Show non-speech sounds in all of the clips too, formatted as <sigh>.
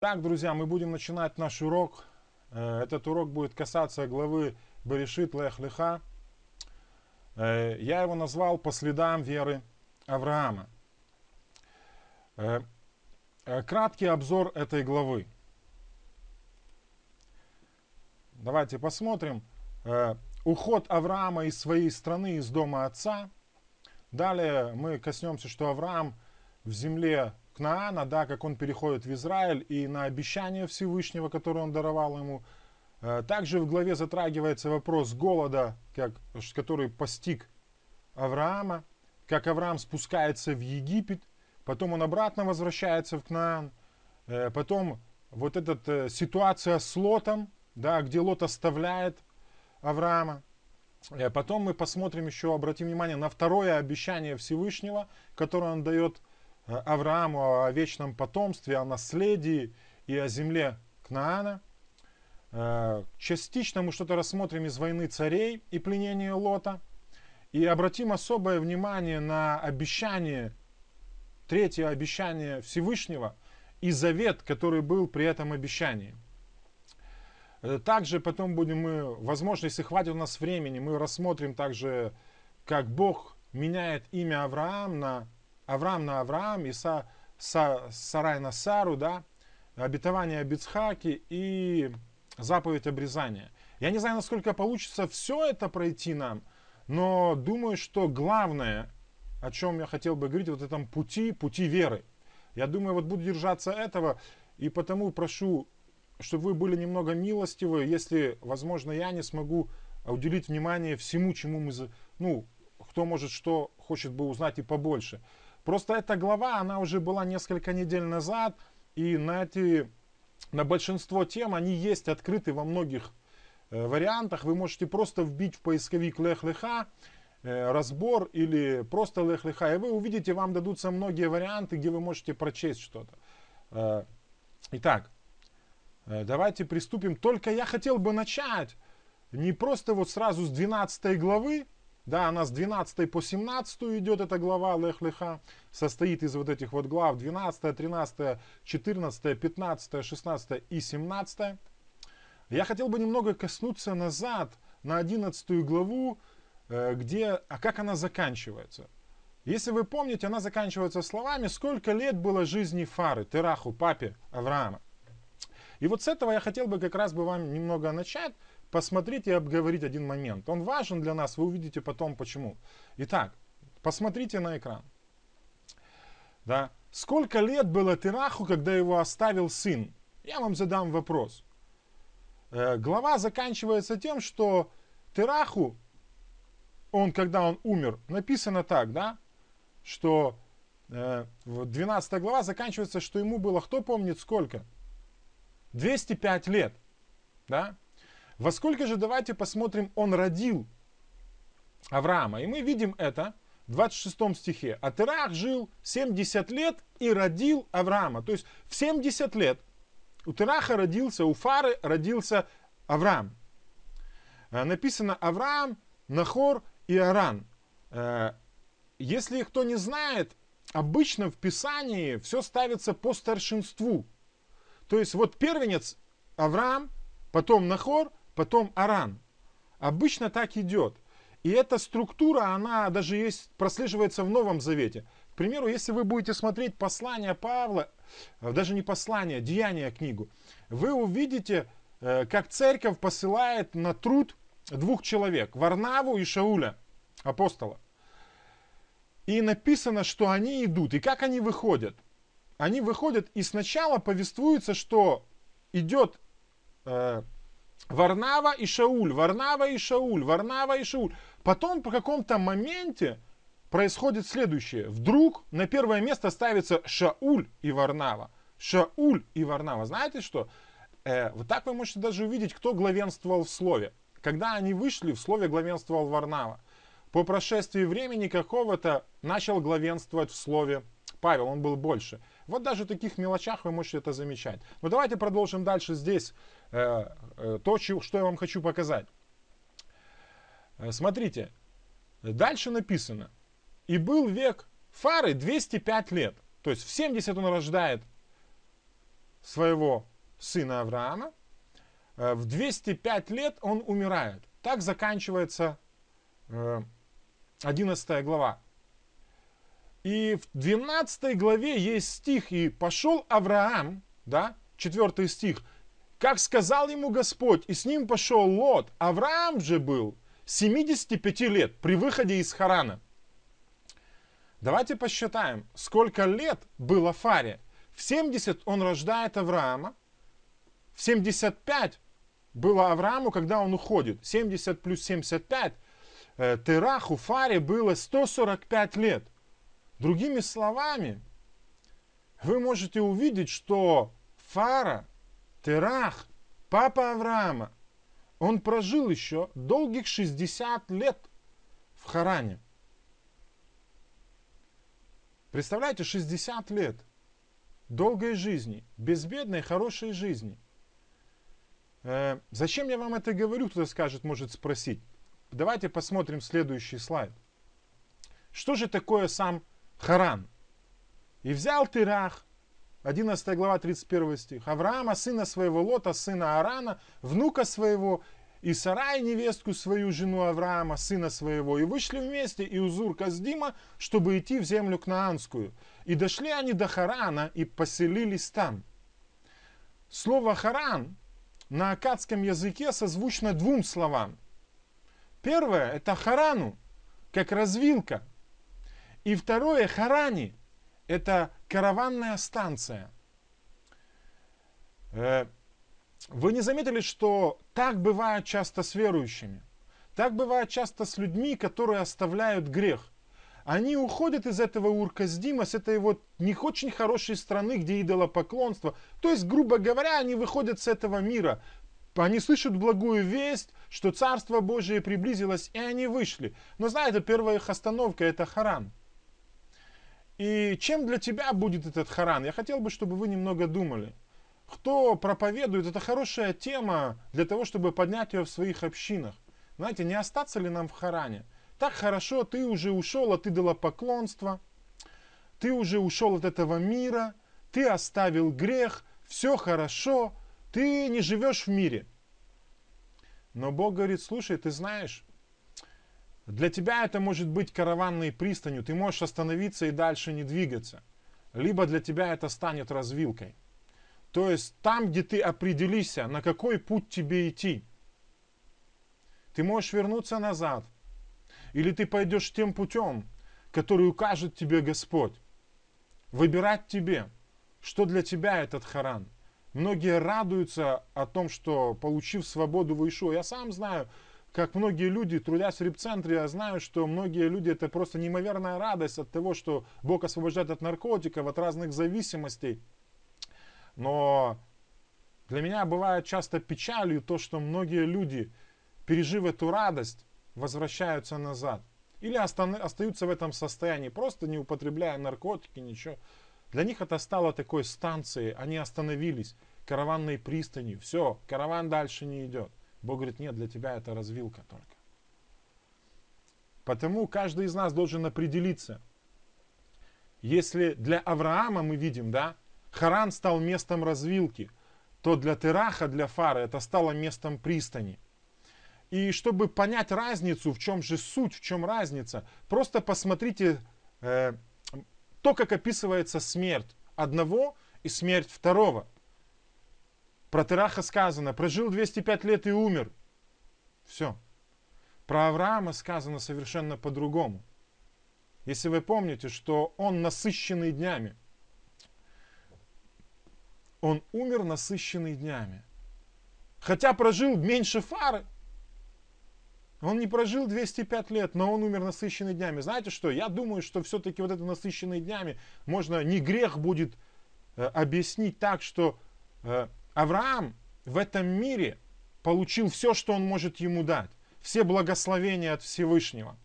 Так, друзья, мы будем начинать наш урок. Э, этот урок будет касаться главы Берешит Лех Леха. Э, я его назвал «По следам веры Авраама». Э, краткий обзор этой главы. Давайте посмотрим. Уход Авраама из своей страны, из дома отца. Далее мы коснемся, что Авраам в земле Кнаана, да, как он переходит в Израиль и на обещание Всевышнего, которое он даровал ему. Э, также в главе затрагивается вопрос голода, как, который постиг Авраама, как Авраам спускается в Египет, потом он обратно возвращается в Кнаан, э, потом вот эта э, ситуация с Лотом, да, где Лот оставляет Авраама. Потом мы посмотрим еще, обратим внимание на второе обещание Всевышнего, которое он дает Аврааму о вечном потомстве, о наследии и о земле Кнаана. Э, частично мы что-то рассмотрим из войны царей и пленения Лота. И обратим особое внимание на обещание, третье обещание Всевышнего и завет, который был при этом обещании. Э, также потом будем мы, возможно, если хватит у нас времени, мы рассмотрим также, как Бог меняет имя Авраам на Авраам на Авраам, Иса, Са, Сарай на Сару, да, обетование об Ицхаке и заповедь обрезания. Я не знаю, насколько получится все это пройти нам, но думаю, что главное, о чем я хотел бы говорить, вот этом пути, пути веры. Я думаю, вот буду держаться этого, и потому прошу, чтобы вы были немного милостивы, если, возможно, я не смогу уделить внимание всему, чему мы, ну, кто может что хочет бы узнать и побольше. Просто эта глава, она уже была несколько недель назад, и на эти, на большинство тем они есть открыты во многих э, вариантах. Вы можете просто вбить в поисковик Лех Леха, э, разбор или просто Лех Леха, и вы увидите, вам дадутся многие варианты, где вы можете прочесть что-то. Э, итак, давайте приступим. Только я хотел бы начать не просто вот сразу с 12 главы, да, она с 12 по 17 идет эта глава Лех Леха. Состоит из вот этих вот глав 12, 13, 14, 15, 16 и 17. Я хотел бы немного коснуться назад на 11 главу, э, где, а как она заканчивается. Если вы помните, она заканчивается словами, сколько лет было жизни Фары, Тераху, папе Авраама. И вот с этого я хотел бы как раз бы вам немного начать, посмотреть и обговорить один момент. Он важен для нас, вы увидите потом почему. Итак, посмотрите на экран. Да? Сколько лет было Тераху, когда его оставил сын? Я вам задам вопрос. Э, глава заканчивается тем, что Тераху, он, когда он умер, написано так, да, что э, 12 глава заканчивается, что ему было, кто помнит сколько? 205 лет, да? Во сколько же, давайте посмотрим, он родил Авраама. И мы видим это в 26 стихе. А Терах жил 70 лет и родил Авраама. То есть в 70 лет у Тераха родился, у Фары родился Авраам. Э, написано Авраам, Нахор и Аран. Э, если кто не знает, обычно в Писании все ставится по старшинству. То есть вот первенец Авраам, потом Нахор, потом Аран. Обычно так идет. И эта структура, она даже есть, прослеживается в Новом Завете. К примеру, если вы будете смотреть послание Павла, э, даже не послание, деяния книгу, вы увидите, э, как церковь посылает на труд двух человек, Варнаву и Шауля, апостола. И написано, что они идут. И как они выходят? Они выходят и сначала повествуется, что идет э, Варнава и Шауль, Варнава и Шауль, Варнава и Шауль. Потом по каком-то моменте происходит следующее. Вдруг на первое место ставится Шауль и Варнава. Шауль и Варнава. Знаете что? Э, вот так вы можете даже увидеть, кто главенствовал в слове. Когда они вышли, в слове главенствовал Варнава. По прошествии времени какого-то начал главенствовать в слове Павел, он был больше. Вот даже в таких мелочах вы можете это замечать. Но давайте продолжим дальше здесь то, что я вам хочу показать. Э, смотрите, дальше написано. И был век Фары 205 лет. То есть в 70 он рождает своего сына Авраама. Э, в 205 лет он умирает. Так заканчивается 11 э, глава. И в 12 главе есть стих, и пошел Авраам, да, 4 стих, как сказал ему Господь, и с ним пошел Лот. Авраам же был 75 лет при выходе из Харана. Давайте посчитаем, сколько лет было Фаре. В 70 он рождает Авраама, в 75 было Аврааму, когда он уходит. 70 плюс 75, э, Тераху Фаре было 145 лет. Другими словами, вы можете увидеть, что Фара, Терах, папа Авраама, он прожил еще долгих 60 лет в Харане. Представляете, 60 лет долгой жизни, безбедной, хорошей жизни. Э, зачем я вам это говорю, кто-то скажет, может спросить. Давайте посмотрим следующий слайд. Что же такое сам Харан. И взял Тирах, 11 глава, 31 стих, Авраама, сына своего Лота, сына Арана, внука своего, и Сарай, невестку свою, жену Авраама, сына своего, и вышли вместе и Узур Каздима, чтобы идти в землю Кнаанскую. И дошли они до Харана и поселились там. Слово Харан на акадском языке созвучно двум словам. Первое – это Харану, как развилка, и второе, Харани. Это караванная станция. Э, вы не заметили, что так бывает часто с верующими? Так бывает часто с людьми, которые оставляют грех. Они уходят из этого Урказдима, с этой вот не очень хорошей страны, где идолопоклонство. То есть, грубо говоря, они выходят с этого мира. Они слышат благую весть, что Царство Божие приблизилось, и они вышли. Но знаете, первая их остановка это Харан. И чем для тебя будет этот Харан? Я хотел бы, чтобы вы немного думали. Кто проповедует, это хорошая тема для того, чтобы поднять ее в своих общинах. Знаете, не остаться ли нам в Харане? Так хорошо, ты уже ушел от идолопоклонства, ты уже ушел от этого мира, ты оставил грех, все хорошо, ты не живешь в мире. Но Бог говорит, слушай, ты знаешь, для тебя это может быть караванной пристанью, ты можешь остановиться и дальше не двигаться. Либо для тебя это станет развилкой. То есть там, где ты определишься, на какой путь тебе идти, ты можешь вернуться назад. Или ты пойдешь тем путем, который укажет тебе Господь. Выбирать тебе, что для тебя этот Харан. Многие радуются о том, что получив свободу в Ишуа. Я сам знаю, как многие люди, трудясь в репцентре, я знаю, что многие люди, это просто неимоверная радость от того, что Бог освобождает от наркотиков, от разных зависимостей. Но для меня бывает часто печалью то, что многие люди, пережив эту радость, возвращаются назад. Или остаются в этом состоянии, просто не употребляя наркотики, ничего. Для них это стало такой станцией, они остановились, караванной пристанью. Все, караван дальше не идет. Бог говорит, нет, для тебя это развилка только. Потому каждый из нас должен определиться. Если для Авраама мы видим, да, Харан стал местом развилки, то для Тераха, для Фары это стало местом пристани. И чтобы понять разницу, в чем же суть, в чем разница, просто посмотрите э, то, как описывается смерть одного и смерть второго. Про Тераха сказано, прожил 205 лет и умер. Все. Про Авраама сказано совершенно по-другому. Если вы помните, что он насыщенный днями. Он умер насыщенный днями. Хотя прожил меньше фары. Он не прожил 205 лет, но он умер насыщенный днями. Знаете что? Я думаю, что все-таки вот это насыщенный днями можно, не грех будет э, объяснить так, что э, Авраам в этом мире получил все, что он может ему дать. Все благословения от Всевышнего.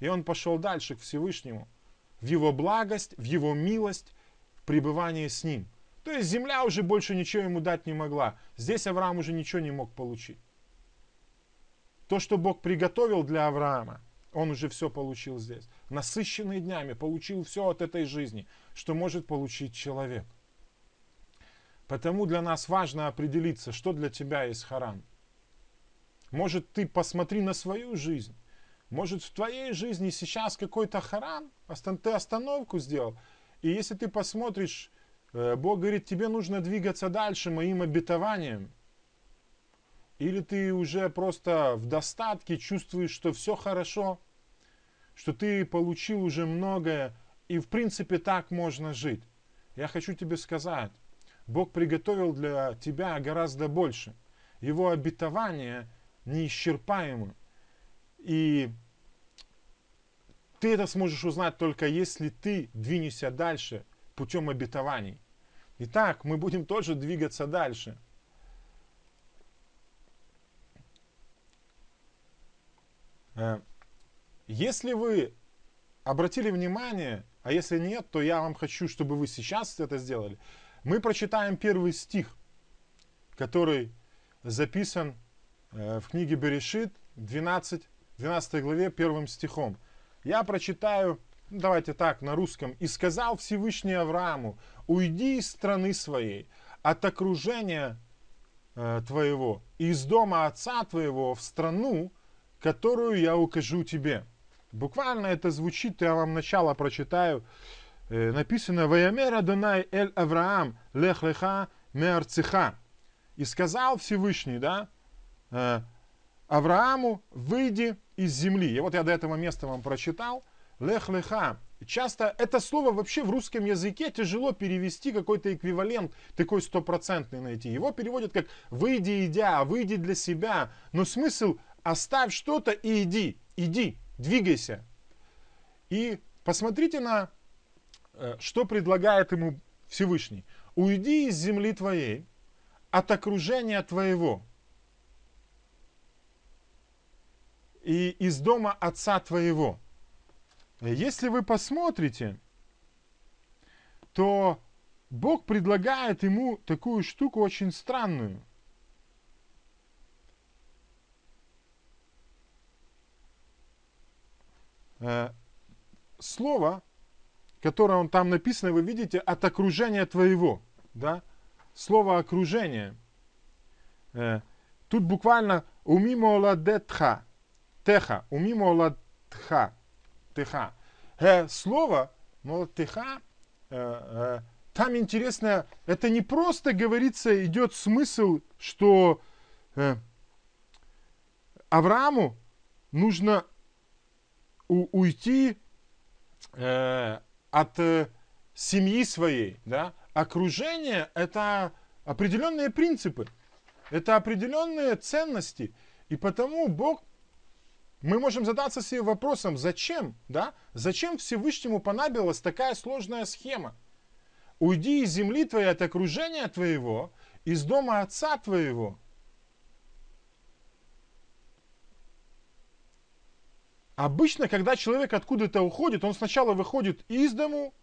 И он пошел дальше к Всевышнему. В его благость, в его милость, в пребывание с ним. То есть земля уже больше ничего ему дать не могла. Здесь Авраам уже ничего не мог получить. То, что Бог приготовил для Авраама, он уже все получил здесь. Насыщенный днями получил все от этой жизни, что может получить человек. Потому для нас важно определиться, что для тебя есть Харан. Может, ты посмотри на свою жизнь. Может, в твоей жизни сейчас какой-то харан, ты остановку сделал. И если ты посмотришь, э, Бог говорит, тебе нужно двигаться дальше моим обетованием. Или ты уже просто в достатке чувствуешь, что все хорошо, что ты получил уже многое, и в принципе так можно жить. Я хочу тебе сказать, Бог приготовил для тебя гораздо больше. Его обетование неисчерпаемо. И ты это сможешь узнать только если ты двинешься дальше путем обетований. Итак, мы будем тоже двигаться дальше. Э, если вы обратили внимание, а если нет, то я вам хочу, чтобы вы сейчас это сделали. Мы прочитаем первый стих, который записан э, в книге Берешит, 12, 12 главе, первым стихом. Я прочитаю, ну, давайте так, на русском. «И сказал Всевышний Аврааму, уйди из страны своей, от окружения э, твоего, из дома отца твоего в страну, которую я укажу тебе». Буквально это звучит, я вам начало прочитаю. Э, написано «Ваямер Адонай эль Авраам лех леха меарцеха». И сказал Всевышний, да, э, Аврааму, выйди из земли. И вот я до этого места вам прочитал. Лех леха. Часто это слово вообще в русском языке тяжело перевести, какой-то эквивалент такой стопроцентный найти. Его переводят как «выйди, идя», «выйди для себя». Но смысл «оставь что-то и иди, иди, двигайся». И посмотрите на, что предлагает ему Всевышний. «Уйди из земли твоей, от окружения твоего, и из дома отца твоего. Если вы посмотрите, то Бог предлагает ему такую штуку очень странную. Э, слово, которое он там написано, вы видите, от окружения твоего. Да? Слово окружение. Э, тут буквально умимо ладетха теха, уми молодха, теха. Э, слово молодтеха, э, там интересно, это не просто говорится, идет смысл, что Аврааму нужно у, уйти э, от э, семьи своей, да, окружение это определенные принципы, это определенные ценности, и потому Бог мы можем задаться себе вопросом, зачем, да? Зачем Всевышнему понадобилась такая сложная схема? Уйди из земли твоей, от окружения твоего, из дома отца твоего. Обычно, когда человек откуда-то уходит, он сначала выходит из дому,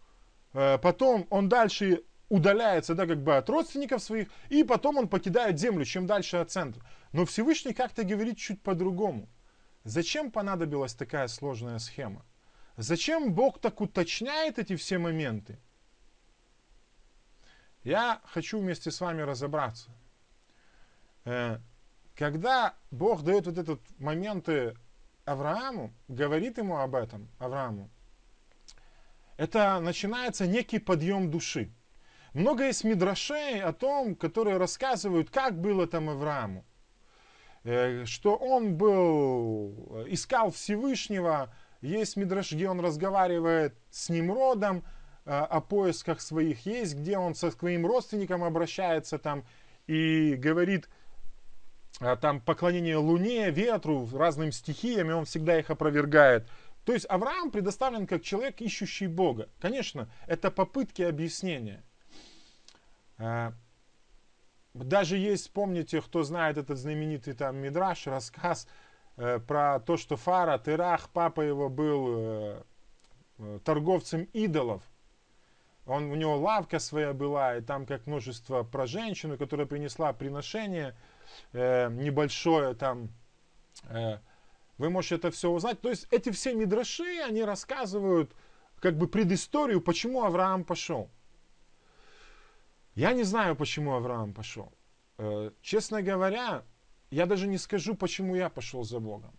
э, потом он дальше удаляется, да, как бы от родственников своих, и потом он покидает землю, чем дальше от центра. Но Всевышний как-то говорит чуть по-другому. Зачем понадобилась такая сложная схема? Зачем Бог так уточняет эти все моменты? Я хочу вместе с вами разобраться. Э, когда Бог дает вот этот моменты Аврааму, говорит ему об этом, Аврааму, это начинается некий подъем души. Много есть мидрашей о том, которые рассказывают, как было там Аврааму. Э, что он был, искал Всевышнего, есть Мидраш, где он разговаривает с Немродом э, о поисках своих, есть где он со своим родственником обращается там и говорит там поклонение Луне, ветру, разным стихиям, и он всегда их опровергает. То есть Авраам предоставлен как человек, ищущий Бога. Конечно, это попытки объяснения. Даже есть, помните, кто знает этот знаменитый там Мидраш, рассказ э, про то, что Фара, Терах, папа его был э, э, торговцем идолов. Он, у него лавка своя была, и там как множество про женщину, которая принесла приношение э, небольшое там. Э, вы можете это все узнать. То есть эти все мидраши, они рассказывают как бы предысторию, почему Авраам пошел. Я не знаю, почему Авраам пошел. Э, честно говоря, я даже не скажу, почему я пошел за Богом.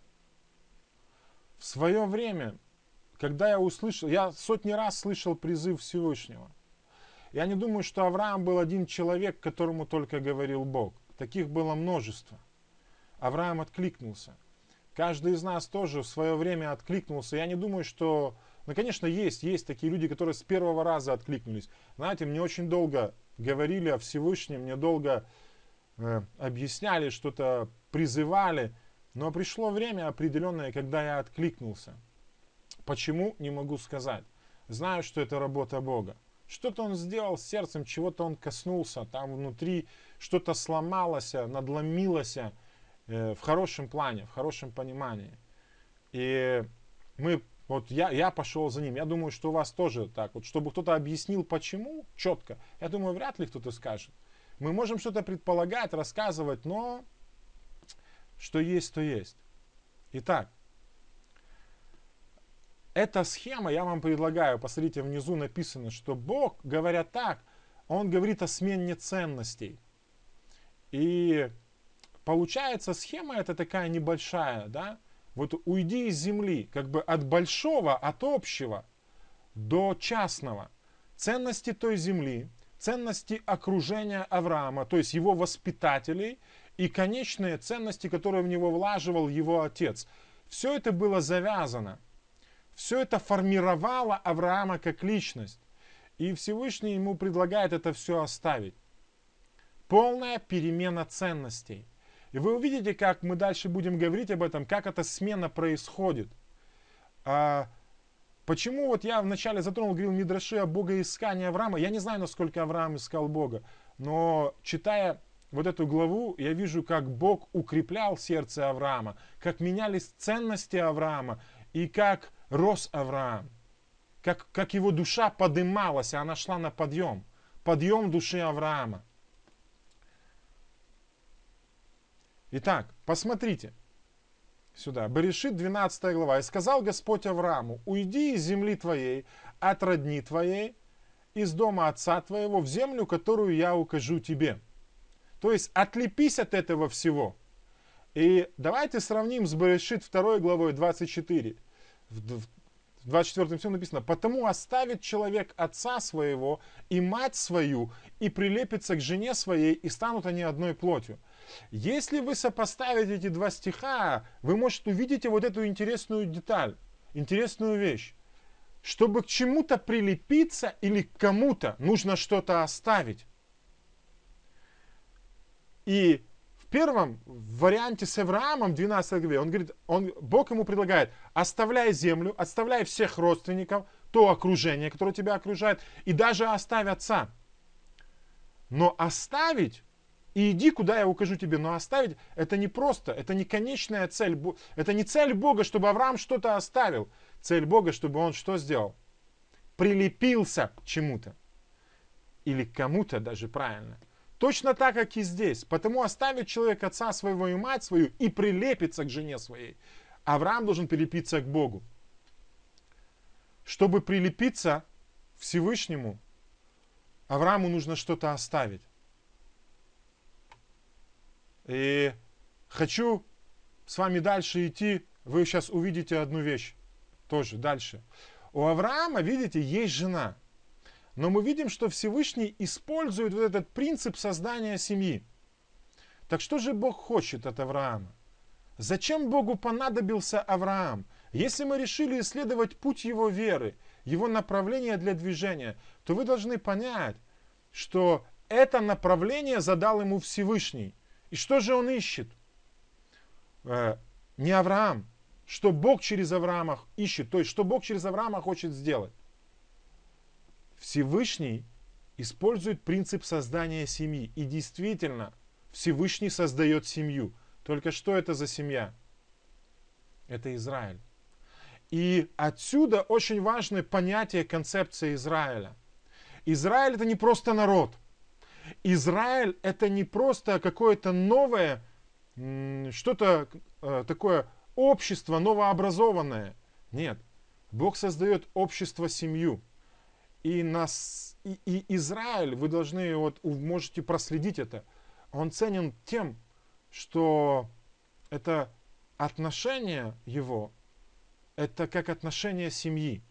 В свое время, когда я услышал, я сотни раз слышал призыв Всевышнего. Я не думаю, что Авраам был один человек, которому только говорил Бог. Таких было множество. Авраам откликнулся. Каждый из нас тоже в свое время откликнулся. Я не думаю, что... Ну, конечно, есть, есть такие люди, которые с первого раза откликнулись. Знаете, мне очень долго говорили о Всевышнем, мне долго э, объясняли, что-то призывали. Но пришло время определенное, когда я откликнулся. Почему, не могу сказать. Знаю, что это работа Бога. Что-то он сделал с сердцем, чего-то он коснулся, там внутри что-то сломалось, надломилось э, в хорошем плане, в хорошем понимании. И мы, вот я, я пошел за ним. Я думаю, что у вас тоже так. Вот, чтобы кто-то объяснил, почему, четко, я думаю, вряд ли кто-то скажет. Мы можем что-то предполагать, рассказывать, но что есть, то есть. Итак, эта схема, я вам предлагаю, посмотрите, внизу написано, что Бог, говоря так, Он говорит о смене ценностей. И получается, схема это такая небольшая, да? Вот уйди из земли, как бы от большого, от общего до частного. Ценности той земли, ценности окружения Авраама, то есть его воспитателей, и конечные ценности, которые в него влаживал его отец. Все это было завязано. Все это формировало Авраама как личность. И Всевышний ему предлагает это все оставить. Полная перемена ценностей. И вы увидите, как мы дальше будем говорить об этом, как эта смена происходит. А, почему вот я вначале затронул, говорил Мидраши о богоискании Авраама. Я не знаю, насколько Авраам искал Бога, но читая вот эту главу, я вижу, как Бог укреплял сердце Авраама, как менялись ценности Авраама и как рос Авраам, как, как его душа подымалась, она шла на подъем, подъем души Авраама. Итак, посмотрите сюда. Берешит 12 глава. «И сказал Господь Аврааму, уйди из земли твоей, от родни твоей, из дома отца твоего, в землю, которую я укажу тебе». То есть отлепись от этого всего. И давайте сравним с Берешит 2 главой 24. В 24 стихе написано, «Потому оставит человек отца своего и мать свою, и прилепится к жене своей, и станут они одной плотью». Если вы сопоставите эти два стиха, вы, может, увидите вот эту интересную деталь, интересную вещь. Чтобы к чему-то прилепиться или к кому-то, нужно что-то оставить. И первом варианте с Авраамом, 12 главе, он говорит, он, Бог ему предлагает, оставляй землю, оставляй всех родственников, то окружение, которое тебя окружает, и даже оставь отца. Но оставить и иди, куда я укажу тебе. Но оставить это не просто, это не конечная цель. Это не цель Бога, чтобы Авраам что-то оставил. Цель Бога, чтобы он что сделал? Прилепился к чему-то. Или к кому-то даже правильно. Точно так, как и здесь. Потому оставит человек отца своего и мать свою и прилепится к жене своей. Авраам должен прилепиться к Богу. Чтобы прилепиться Всевышнему, Аврааму нужно что-то оставить. И хочу с вами дальше идти. Вы сейчас увидите одну вещь. Тоже дальше. У Авраама, видите, есть жена. Но мы видим, что Всевышний использует вот этот принцип создания семьи. Так что же Бог хочет от Авраама? Зачем Богу понадобился Авраам? Если мы решили исследовать путь его веры, его направление для движения, то вы должны понять, что это направление задал ему Всевышний. И что же он ищет? Э, не Авраам. Что Бог через Авраама ищет, то есть что Бог через Авраама хочет сделать. Всевышний использует принцип создания семьи. И действительно, Всевышний создает семью. Только что это за семья? Это Израиль. И отсюда очень важное понятие концепции Израиля. Израиль это не просто народ. Израиль это не просто какое-то новое, что-то э, такое общество новообразованное. Нет. Бог создает общество, семью. И, нас, и, и Израиль, вы должны, вот, можете проследить это, он ценен тем, что это отношение его, это как отношение семьи.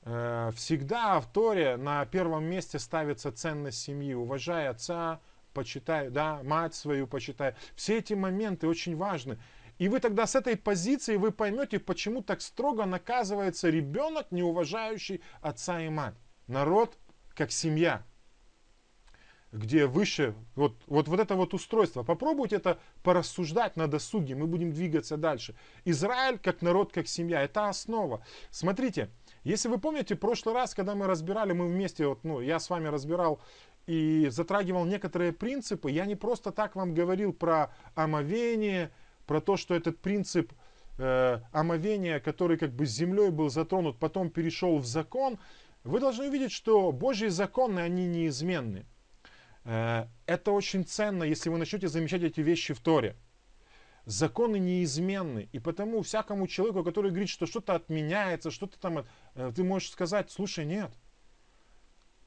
Э, всегда в Торе на первом месте ставится ценность семьи. Уважай отца, почитай, да, мать свою почитай. Все эти моменты очень важны. И вы тогда с этой позиции вы поймете, почему так строго наказывается ребенок, не уважающий отца и мать. Народ как семья, где выше, вот, вот, вот это вот устройство. Попробуйте это порассуждать на досуге, мы будем двигаться дальше. Израиль как народ, как семья, это основа. Смотрите, если вы помните, прошлый раз, когда мы разбирали, мы вместе, вот, ну, я с вами разбирал и затрагивал некоторые принципы, я не просто так вам говорил про омовение, про то, что этот принцип э, омовения, который как бы землей был затронут, потом перешел в закон, вы должны увидеть, что Божьи законы, они неизменны. Э, это очень ценно, если вы начнете замечать эти вещи в Торе. Законы неизменны, и потому всякому человеку, который говорит, что что-то отменяется, что-то там, э, ты можешь сказать, слушай, нет.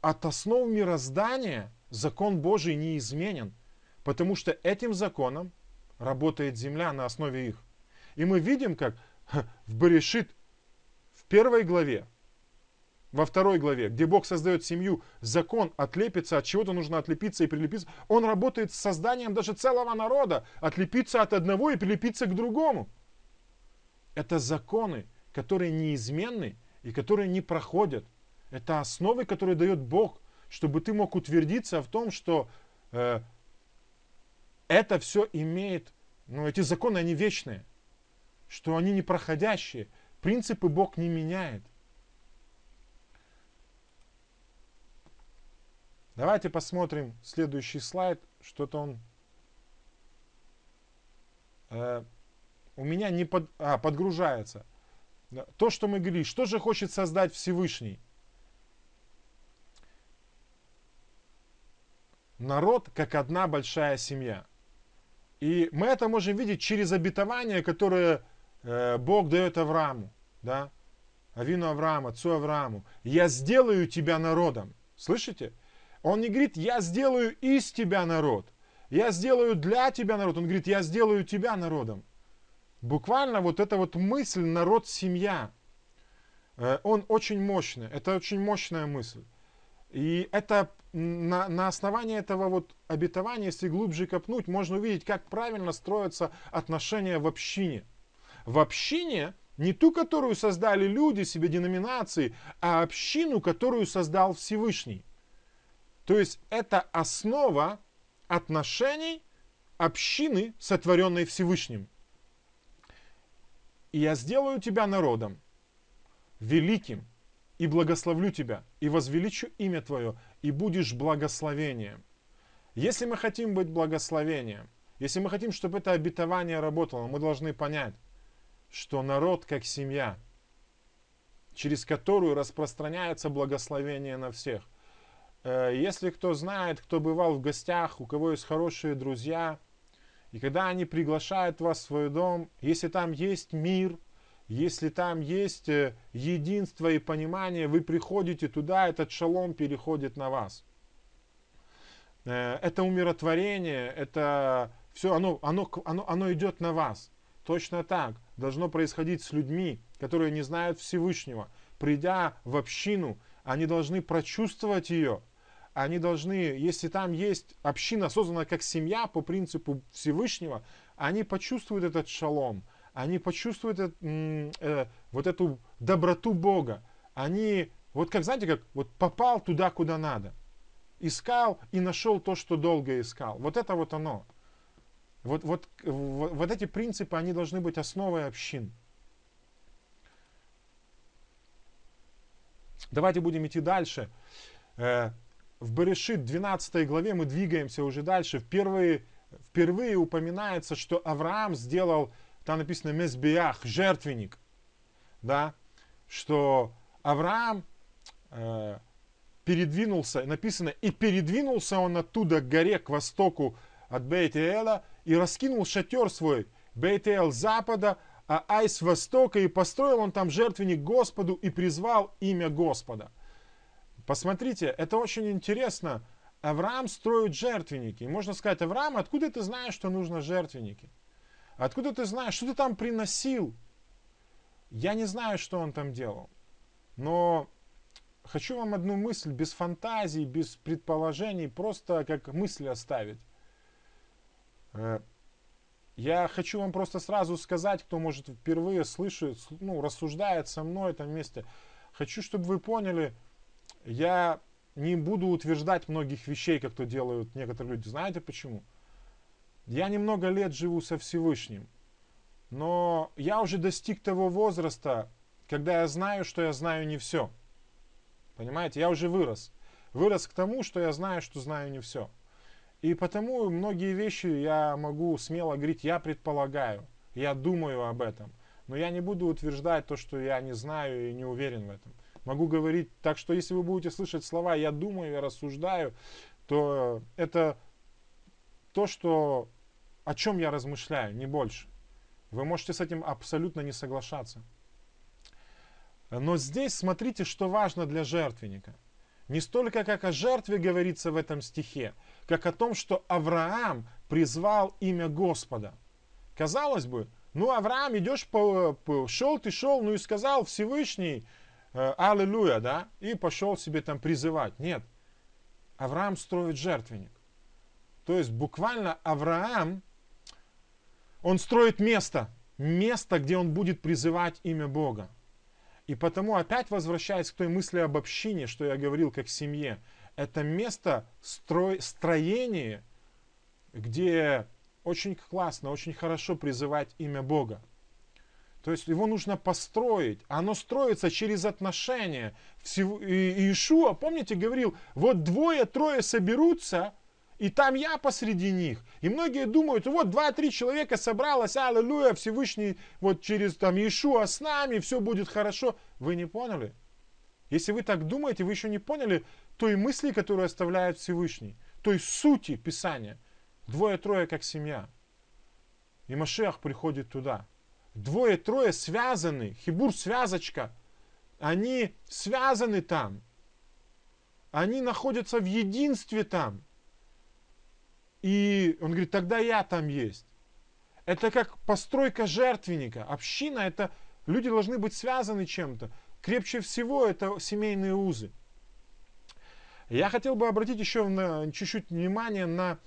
От основ мироздания закон Божий неизменен, потому что этим законом работает земля на основе их. И мы видим, как в Берешит, в первой главе, во второй главе, где Бог создает семью, закон отлепится, от чего-то нужно отлепиться и прилепиться. Он работает с созданием даже целого народа, отлепиться от одного и прилепиться к другому. Это законы, которые неизменны и которые не проходят. Это основы, которые дает Бог, чтобы ты мог утвердиться в том, что э, это все имеет, ну, эти законы, они вечные, что они непроходящие. Принципы Бог не меняет. Давайте посмотрим следующий слайд. Что-то он... Э, у меня не под, а, подгружается. То, что мы говорили, что же хочет создать Всевышний? Народ, как одна большая семья. И мы это можем видеть через обетование, которое э, Бог дает Аврааму. Да? Авину Аврааму, отцу Аврааму. Я сделаю тебя народом. Слышите? Он не говорит, я сделаю из тебя народ. Я сделаю для тебя народ. Он говорит, я сделаю тебя народом. Буквально вот эта вот мысль народ, семья. Э, он очень мощный. Это очень мощная мысль. И это на, на основании этого вот обетования, если глубже копнуть, можно увидеть, как правильно строятся отношения в общине. В общине не ту, которую создали люди, себе деноминации, а общину, которую создал Всевышний. То есть это основа отношений общины, сотворенной Всевышним. И я сделаю тебя народом, великим, и благословлю тебя, и возвеличу имя твое, и будешь благословением. Если мы хотим быть благословением, если мы хотим, чтобы это обетование работало, мы должны понять, что народ как семья, через которую распространяется благословение на всех. Э, если кто знает, кто бывал в гостях, у кого есть хорошие друзья, и когда они приглашают вас в свой дом, если там есть мир, если там есть э, единство и понимание, вы приходите туда, этот шалом переходит на вас. Э, это умиротворение, это все, оно, оно, оно, оно идет на вас. Точно так должно происходить с людьми, которые не знают Всевышнего. Придя в общину, они должны прочувствовать ее. Они должны, если там есть община, созданная как семья по принципу Всевышнего, они почувствуют этот шалом – они почувствуют э, вот эту доброту Бога. Они, вот как, знаете, как вот попал туда, куда надо. Искал и нашел то, что долго искал. Вот это вот оно. Вот, вот, вот, вот эти принципы, они должны быть основой общин. Давайте будем идти дальше. Э, в Берешит 12 главе мы двигаемся уже дальше. Впервые, впервые упоминается, что Авраам сделал там написано Мезбиях, жертвенник, да, что Авраам э, передвинулся, написано, и передвинулся он оттуда к горе, к востоку от Бейт-Эла, и раскинул шатер свой, Бейт-Эл с запада, а Ай востока, и построил он там жертвенник Господу, и призвал имя Господа. Посмотрите, это очень интересно. Авраам строит жертвенники. Можно сказать, Авраам, откуда ты знаешь, что нужно жертвенники? Откуда ты знаешь, что ты там приносил? Я не знаю, что он там делал. Но хочу вам одну мысль без фантазий, без предположений, просто как мысль оставить. Э, я хочу вам просто сразу сказать, кто может впервые слышит, ну, рассуждает со мной в этом месте. Хочу, чтобы вы поняли, я не буду утверждать многих вещей, как то делают некоторые люди. Знаете почему? Я немного лет живу со Всевышним, но я уже достиг того возраста, когда я знаю, что я знаю не все. Понимаете, я уже вырос. Вырос к тому, что я знаю, что знаю не все. И потому многие вещи я могу смело говорить, я предполагаю, я думаю об этом. Но я не буду утверждать то, что я не знаю и не уверен в этом. Могу говорить, так что если вы будете слышать слова «я думаю», «я рассуждаю», то это то, что, о чем я размышляю, не больше. Вы можете с этим абсолютно не соглашаться. Но здесь смотрите, что важно для жертвенника. Не столько, как о жертве говорится в этом стихе, как о том, что Авраам призвал имя Господа. Казалось бы, ну Авраам, идешь по, по шел ты шел, ну и сказал Всевышний, э, аллилуйя, да, и пошел себе там призывать. Нет, Авраам строит жертвенник. То есть буквально Авраам, он строит место, место, где он будет призывать имя Бога. И потому опять возвращаясь к той мысли об общине, что я говорил как семье, это место строй, строения, где очень классно, очень хорошо призывать имя Бога. То есть его нужно построить. Оно строится через отношения. Всего, и Иешуа, помните, говорил, вот двое-трое соберутся, и там я посреди них. И многие думают, вот два-три человека собралось, аллилуйя, Всевышний, вот через там Иешуа с нами, все будет хорошо. Вы не поняли? Если вы так думаете, вы еще не поняли той мысли, которую оставляет Всевышний, той сути Писания. Двое-трое как семья. И Машех приходит туда. Двое-трое связаны, хибур связочка. Они связаны там. Они находятся в единстве там. И он говорит, тогда я там есть. Это как постройка жертвенника. Община это люди должны быть связаны чем-то. Крепче всего это семейные узы. Я хотел бы обратить еще на, чуть-чуть внимание на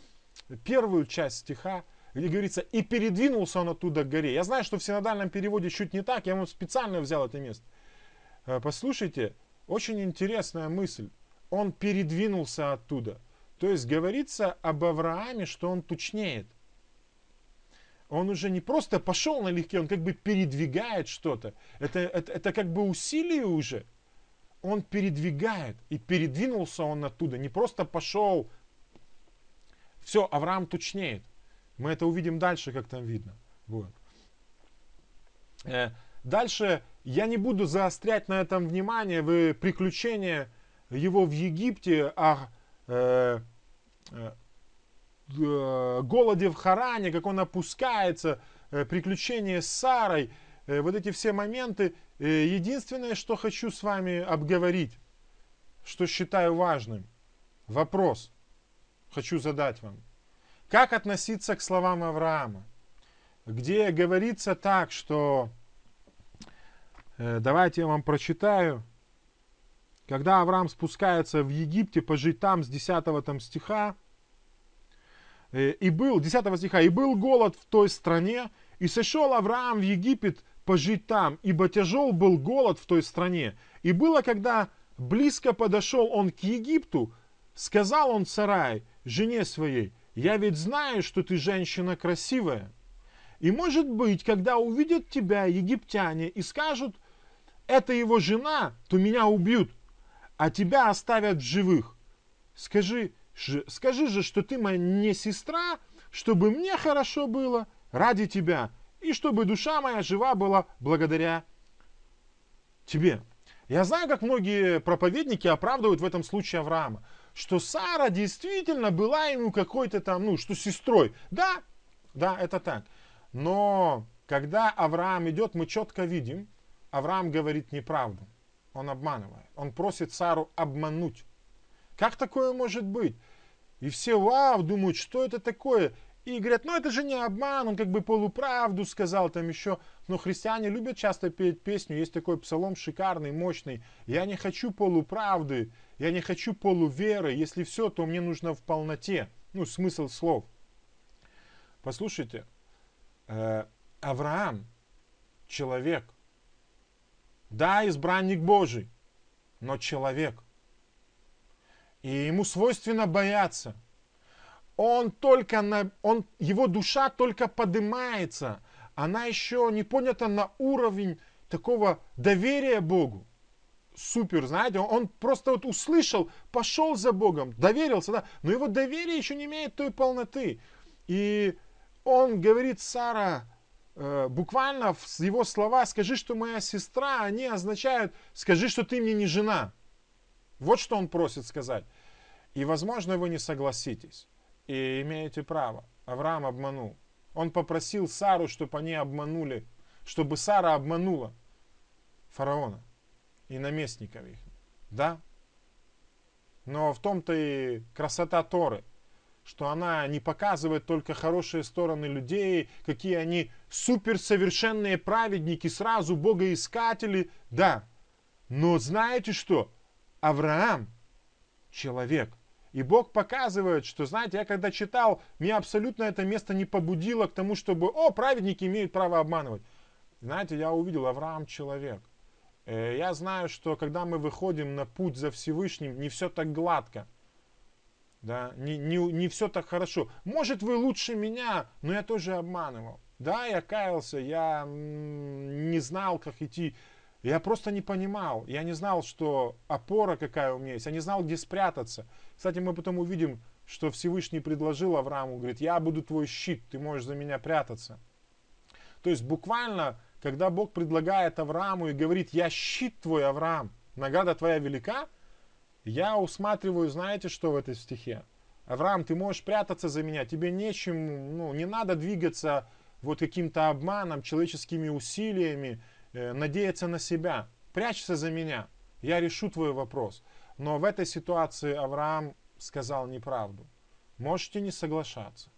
первую часть стиха, где говорится, и передвинулся он оттуда к горе. Я знаю, что в синодальном переводе чуть не так, я вам специально взял это место. Э, послушайте, очень интересная мысль. Он передвинулся оттуда. То есть говорится об Аврааме, что он тучнеет. Он уже не просто пошел налегке, он как бы передвигает что-то. Это, это, это как бы усилие уже. Он передвигает. И передвинулся он оттуда. Не просто пошел. Все, Авраам тучнеет. Мы это увидим дальше, как там видно. Вот. Э, дальше я не буду заострять на этом внимание. Вы приключения его в Египте, а Э, э, э, голоде в Харане, как он опускается, э, приключения с Сарой, вот эти все моменты. Единственное, что хочу с вами обговорить, что считаю важным, вопрос хочу задать вам. Как относиться к словам Авраама? Где говорится так, что... Давайте я вам прочитаю. Когда Авраам спускается в Египте пожить там с 10 там, стиха, э, и был, 10 стиха, и был голод в той стране, и сошел Авраам в Египет пожить там, ибо тяжел был голод в той стране. И было, когда близко подошел он к Египту, сказал он Сарай, жене своей, я ведь знаю, что ты женщина красивая. И может быть, когда увидят тебя египтяне и скажут, это его жена, то меня убьют а тебя оставят в живых. Скажи, скажи же, что ты моя не сестра, чтобы мне хорошо было ради тебя, и чтобы душа моя жива была благодаря тебе. Я знаю, как многие проповедники оправдывают в этом случае Авраама, что Сара действительно была ему какой-то там, ну, что сестрой. Да, да, это так. Но когда Авраам идет, мы четко видим, Авраам говорит неправду. Он обманывает. Он просит Сару обмануть. Как такое может быть? И все, вау, думают, что это такое? И говорят, ну это же не обман, он как бы полуправду сказал там еще. Но христиане любят часто петь песню, есть такой псалом шикарный, мощный. Я не хочу полуправды, я не хочу полуверы. Если все, то мне нужно в полноте. Ну, смысл слов. Послушайте, э, Авраам, человек, да, избранник Божий, но человек. И ему свойственно бояться. Он только на, он, его душа только поднимается. Она еще не понята на уровень такого доверия Богу. Супер, знаете, он, просто вот услышал, пошел за Богом, доверился, да, но его доверие еще не имеет той полноты. И он говорит, Сара, буквально в его слова, скажи, что моя сестра, они означают, скажи, что ты мне не жена. Вот что он просит сказать. И, возможно, вы не согласитесь. И имеете право. Авраам обманул. Он попросил Сару, чтобы они обманули, чтобы Сара обманула фараона и наместников их. Да? Но в том-то и красота Торы, что она не показывает только хорошие стороны людей, какие они суперсовершенные праведники, сразу богоискатели. Да. Но знаете что? Авраам человек. И Бог показывает, что, знаете, я когда читал, меня абсолютно это место не побудило к тому, чтобы, о, праведники имеют право обманывать. Знаете, я увидел, Авраам человек. Э, я знаю, что когда мы выходим на путь за Всевышним, не все так гладко. Да, не, не, не все так хорошо. Может, вы лучше меня, но я тоже обманывал. Да, я каялся, я не знал, как идти я просто не понимал, я не знал, что опора какая у меня есть, я не знал, где спрятаться. Кстати, мы потом увидим, что Всевышний предложил Аврааму, говорит, я буду твой щит, ты можешь за меня прятаться. То есть буквально, когда Бог предлагает Аврааму и говорит, я щит твой, Авраам, награда твоя велика, я усматриваю, знаете, что в этой стихе? Авраам, ты можешь прятаться за меня, тебе нечем, ну, не надо двигаться вот каким-то обманом, человеческими усилиями, Э, надеяться на себя. Прячься за меня, я решу твой вопрос. Но в этой ситуации Авраам сказал неправду. Можете не соглашаться,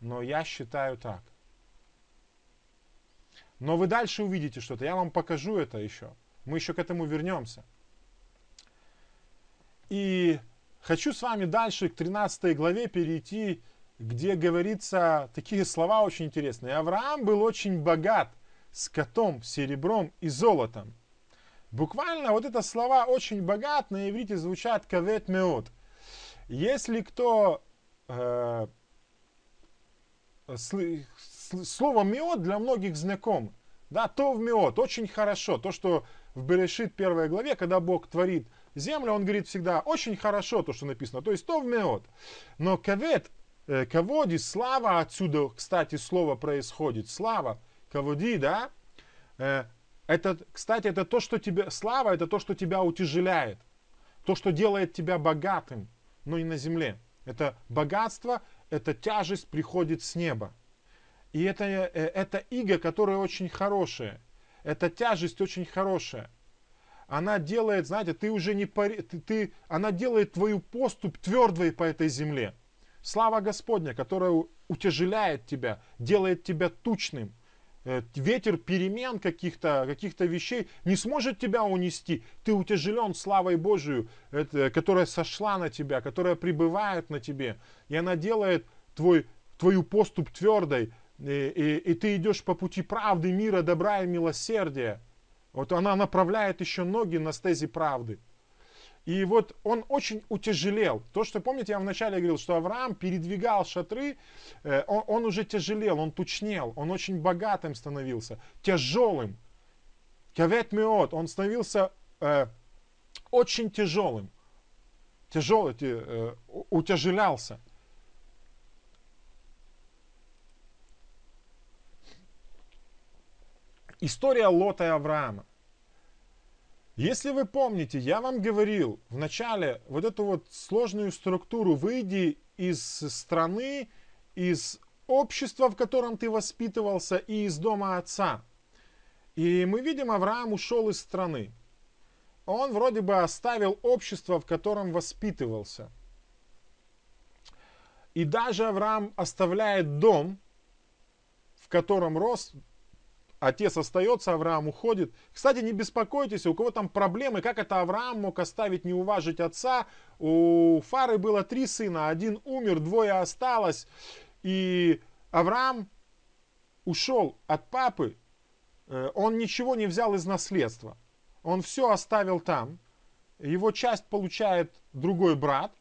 но я считаю так. Но вы дальше увидите что-то. Я вам покажу это еще. Мы еще к этому вернемся. И хочу с вами дальше к 13 главе перейти, где говорится такие слова очень интересные. Авраам был очень богат – скотом, серебром и золотом. Буквально вот это слова очень богат, на иврите звучат кавет меот. Если кто э, слово меот для многих знаком, да, то в меот, очень хорошо. То, что в Берешит первой главе, когда Бог творит землю, он говорит всегда очень хорошо то, что написано. То есть то в меот. Но кавет, э, каводи, слава отсюда, кстати, слово происходит. Слава каводи, да, э, это, кстати, это то, что тебя, слава, это то, что тебя утяжеляет, то, что делает тебя богатым, но и на земле. Это богатство, это тяжесть приходит с неба. И это, э, это иго, которое очень хорошее. Эта тяжесть очень хорошая. Она делает, знаете, ты уже не пари, ты, ты, она делает твою поступ твердой по этой земле. Слава Господня, которая утяжеляет тебя, делает тебя тучным – Э, ветер перемен каких-то каких вещей не сможет тебя унести. Ты утяжелен славой Божию, которая сошла на тебя, которая пребывает на тебе. И она делает твой, твою поступ твердой. И, и, и ты идешь по пути правды, мира, добра и милосердия. Вот она направляет еще ноги на стези правды. И вот он очень утяжелел. То, что, помните, я вначале говорил, что Авраам передвигал шатры, э, он, он уже тяжелел, он тучнел, он очень богатым становился, тяжелым. Кавет меот, он становился э, очень тяжелым. Тяжелый, э, утяжелялся. История Лота и Авраама. Если вы помните, я вам говорил в начале вот эту вот сложную структуру, выйди из страны, из общества, в котором ты воспитывался, и из дома отца. И мы видим, Авраам ушел из страны. он вроде бы оставил общество, в котором воспитывался. И даже Авраам оставляет дом, в котором рос, отец остается, Авраам уходит. Кстати, не беспокойтесь, у кого там проблемы, как это Авраам мог оставить, не уважить отца. У Фары было три сына, один умер, двое осталось. И Авраам ушел от папы, э, он ничего не взял из наследства. Он все оставил там. Его часть получает другой брат.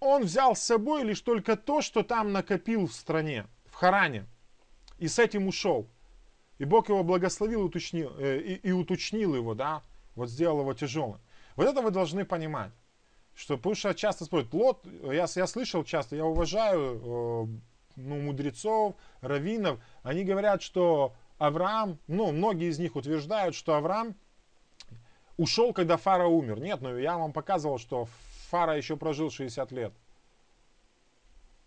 Он взял с собой лишь только то, что там накопил в стране, в Харане. И с этим ушел. И Бог его благословил и уточнил, э, и, и уточнил его, да, вот сделал его тяжелым. Вот это вы должны понимать. Что, потому что часто спорят, Лот, я, я слышал часто, я уважаю э, ну, мудрецов, раввинов, они говорят, что Авраам, ну, многие из них утверждают, что Авраам ушел, когда Фара умер. Нет, ну я вам показывал, что Фара еще прожил 60 лет.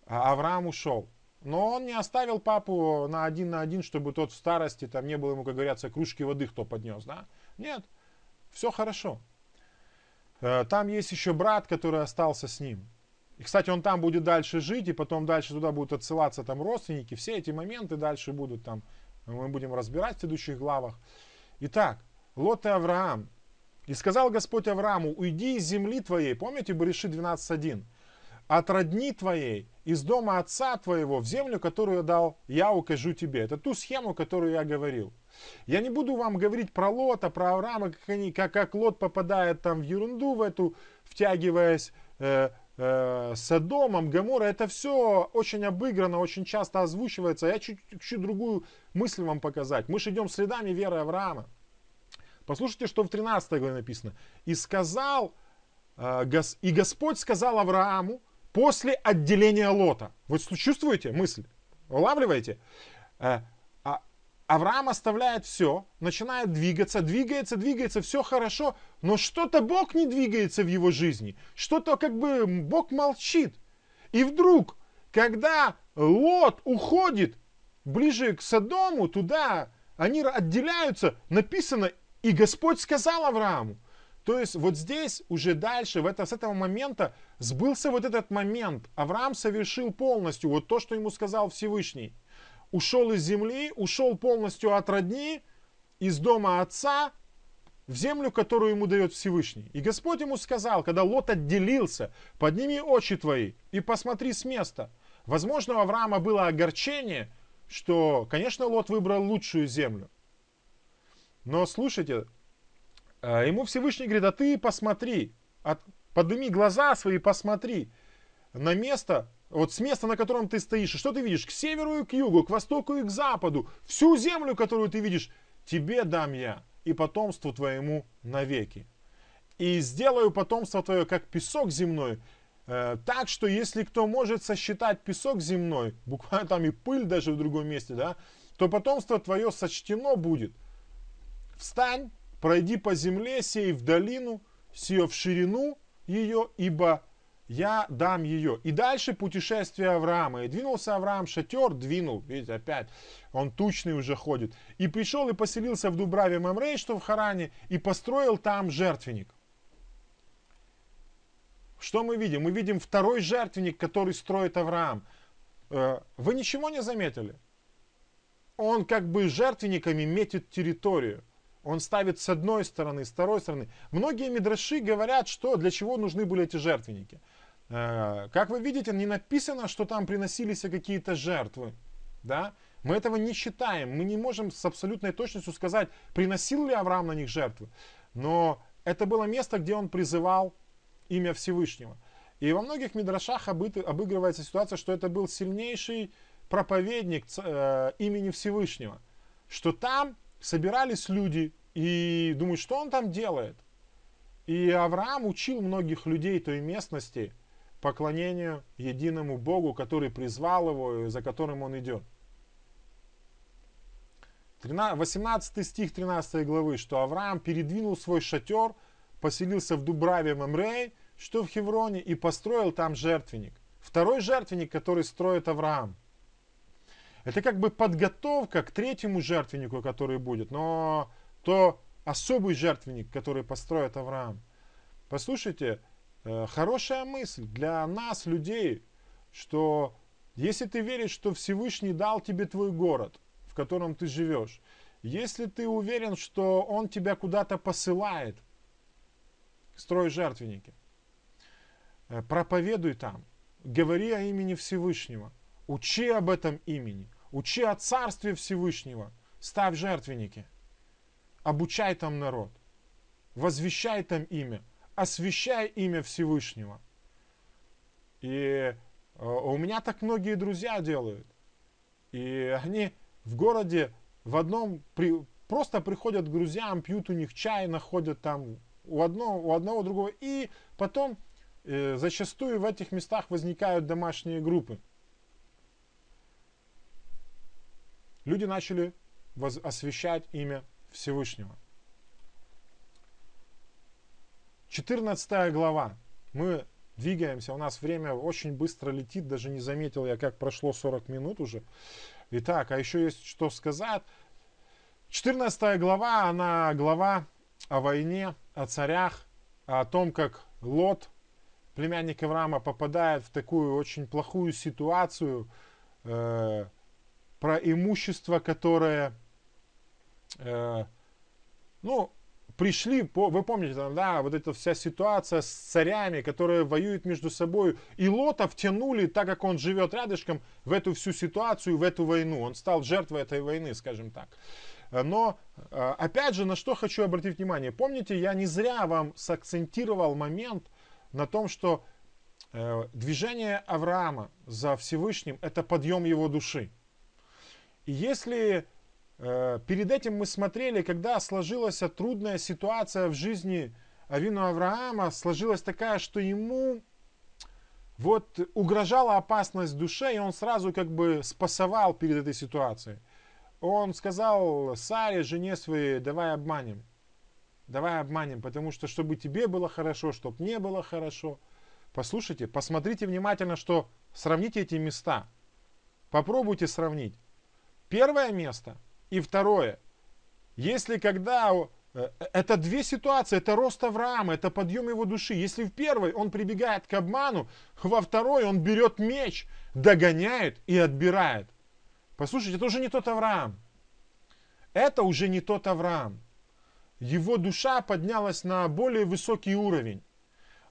А Авраам ушел. Но он не оставил папу на один на один, чтобы тот в старости, там не было ему, как говорится, кружки воды кто поднес, да? Нет, все хорошо. Э, там есть еще брат, который остался с ним. И, кстати, он там будет дальше жить, и потом дальше туда будут отсылаться там родственники. Все эти моменты дальше будут там, мы будем разбирать в следующих главах. Итак, Лот и Авраам. И сказал Господь Аврааму, уйди из земли твоей, помните Бариши 12.1, от родни твоей, из дома отца твоего, в землю, которую дал я, укажу тебе. Это ту схему, которую я говорил. Я не буду вам говорить про Лота, про Авраама, как, они, как, как Лот попадает там в ерунду в эту, втягиваясь э, э, Содомом, Гамора. Это все очень обыграно, очень часто озвучивается. Я чуть-чуть другую мысль вам показать. Мы же идем следами веры Авраама. Послушайте, что в 13 главе написано. «И сказал, э, и Господь сказал Аврааму, после отделения Лота. Вы чувствуете мысль? Улавливаете? Э, а Авраам оставляет все, начинает двигаться, двигается, двигается, все хорошо, но что-то Бог не двигается в его жизни. Что-то как бы Бог молчит. И вдруг, когда Лот уходит ближе к Содому, туда они отделяются, написано, и Господь сказал Аврааму, то есть вот здесь уже дальше, в это, с этого момента сбылся вот этот момент. Авраам совершил полностью вот то, что ему сказал Всевышний. Ушел из земли, ушел полностью от родни, из дома отца, в землю, которую ему дает Всевышний. И Господь ему сказал, когда Лот отделился, подними очи твои и посмотри с места. Возможно, у Авраама было огорчение, что, конечно, Лот выбрал лучшую землю. Но слушайте, ему Всевышний говорит, а ты посмотри, от, подними глаза свои, посмотри на место, вот с места, на котором ты стоишь, и что ты видишь? К северу и к югу, к востоку и к западу, всю землю, которую ты видишь, тебе дам я и потомству твоему навеки. И сделаю потомство твое, как песок земной, э, так что если кто может сосчитать песок земной, <laughs> буквально там и пыль даже в другом месте, да, то потомство твое сочтено будет. Встань, пройди по земле, сей в долину, сей в ширину ее, ибо я дам ее. И дальше путешествие Авраама. И двинулся Авраам, шатер двинул, видите, опять, он тучный уже ходит. И пришел и поселился в Дубраве Мамрей, что в Харане, и построил там жертвенник. Что мы видим? Мы видим второй жертвенник, который строит Авраам. Э, вы ничего не заметили? Он как бы жертвенниками метит территорию. Он ставит с одной стороны, с второй стороны. Многие мидраши говорят, что для чего нужны были эти жертвенники. Э, как вы видите, не написано, что там приносились какие-то жертвы. Да? Мы этого не считаем. Мы не можем с абсолютной точностью сказать, приносил ли Авраам на них жертвы. Но это было место, где он призывал имя Всевышнего. И во многих мидрашах обыгрывается ситуация, что это был сильнейший проповедник э, имени Всевышнего. Что там собирались люди и думают, что он там делает. И Авраам учил многих людей той местности поклонению единому Богу, который призвал его и за которым он идет. 18 стих 13 главы, что Авраам передвинул свой шатер, поселился в Дубраве Мемрей, что в Хевроне, и построил там жертвенник. Второй жертвенник, который строит Авраам – это как бы подготовка к третьему жертвеннику, который будет. Но то особый жертвенник, который построит Авраам. Послушайте, э, хорошая мысль для нас, людей, что если ты веришь, что Всевышний дал тебе твой город, в котором ты живешь, если ты уверен, что Он тебя куда-то посылает, строй жертвенники, э, проповедуй там, говори о имени Всевышнего, учи об этом имени, учи о Царстве Всевышнего, ставь жертвенники, обучай там народ, возвещай там имя, освящай имя Всевышнего. И э, у меня так многие друзья делают. И они в городе в одном при, просто приходят к друзьям, пьют у них чай, находят там у одного, у одного другого. И потом э, зачастую в этих местах возникают домашние группы. Люди начали воз, освещать имя Всевышнего. 14 глава. Мы двигаемся, у нас время очень быстро летит, даже не заметил я, как прошло 40 минут уже. Итак, а еще есть что сказать. 14 глава, она глава о войне, о царях, о том, как Лот, племянник Авраама, попадает в такую очень плохую ситуацию, э, про имущество, которое, э, ну, пришли, по, вы помните, там, да, вот эта вся ситуация с царями, которые воюют между собой, и Лота втянули, так как он живет рядышком, в эту всю ситуацию, в эту войну. Он стал жертвой этой войны, скажем так. Но, э, опять же, на что хочу обратить внимание. Помните, я не зря вам сакцентировал момент на том, что э, движение Авраама за Всевышним – это подъем его души. И если Э, перед этим мы смотрели, когда сложилась трудная ситуация в жизни Авину Авраама, сложилась такая, что ему вот угрожала опасность душе, и он сразу как бы спасовал перед этой ситуацией. Он сказал Саре, жене своей, давай обманем. Давай обманем, потому что чтобы тебе было хорошо, чтобы мне было хорошо. Послушайте, посмотрите внимательно, что сравните эти места. Попробуйте сравнить. Первое место – и второе, если когда э, это две ситуации, это рост Авраама, это подъем его души. Если в первой он прибегает к обману, во второй он берет меч, догоняет и отбирает. Послушайте, это уже не тот Авраам. Это уже не тот Авраам. Его душа поднялась на более высокий уровень.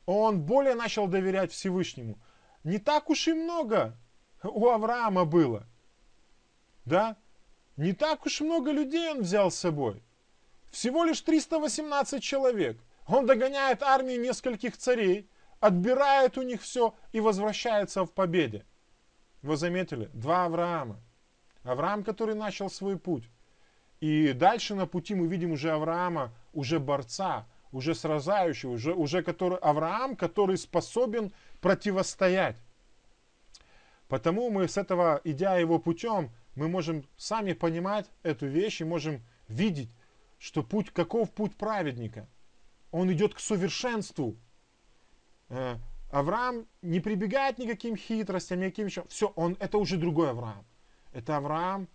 Он более начал доверять Всевышнему. Не так уж и много у Авраама было. Да? Не так уж много людей он взял с собой. Всего лишь 318 человек. Он догоняет армию нескольких царей, отбирает у них все и возвращается в победе. Вы заметили? Два Авраама. Авраам, который начал свой путь. И дальше на пути мы видим уже Авраама, уже борца, уже сражающего, уже, уже который, Авраам, который способен противостоять. Потому мы с этого, идя его путем, мы можем сами понимать эту вещь и можем видеть, что путь, каков путь праведника. Он идет к совершенству. Э, Авраам не прибегает никаким хитростям, никаким вещам. Все, он, это уже другой Авраам. Это Авраам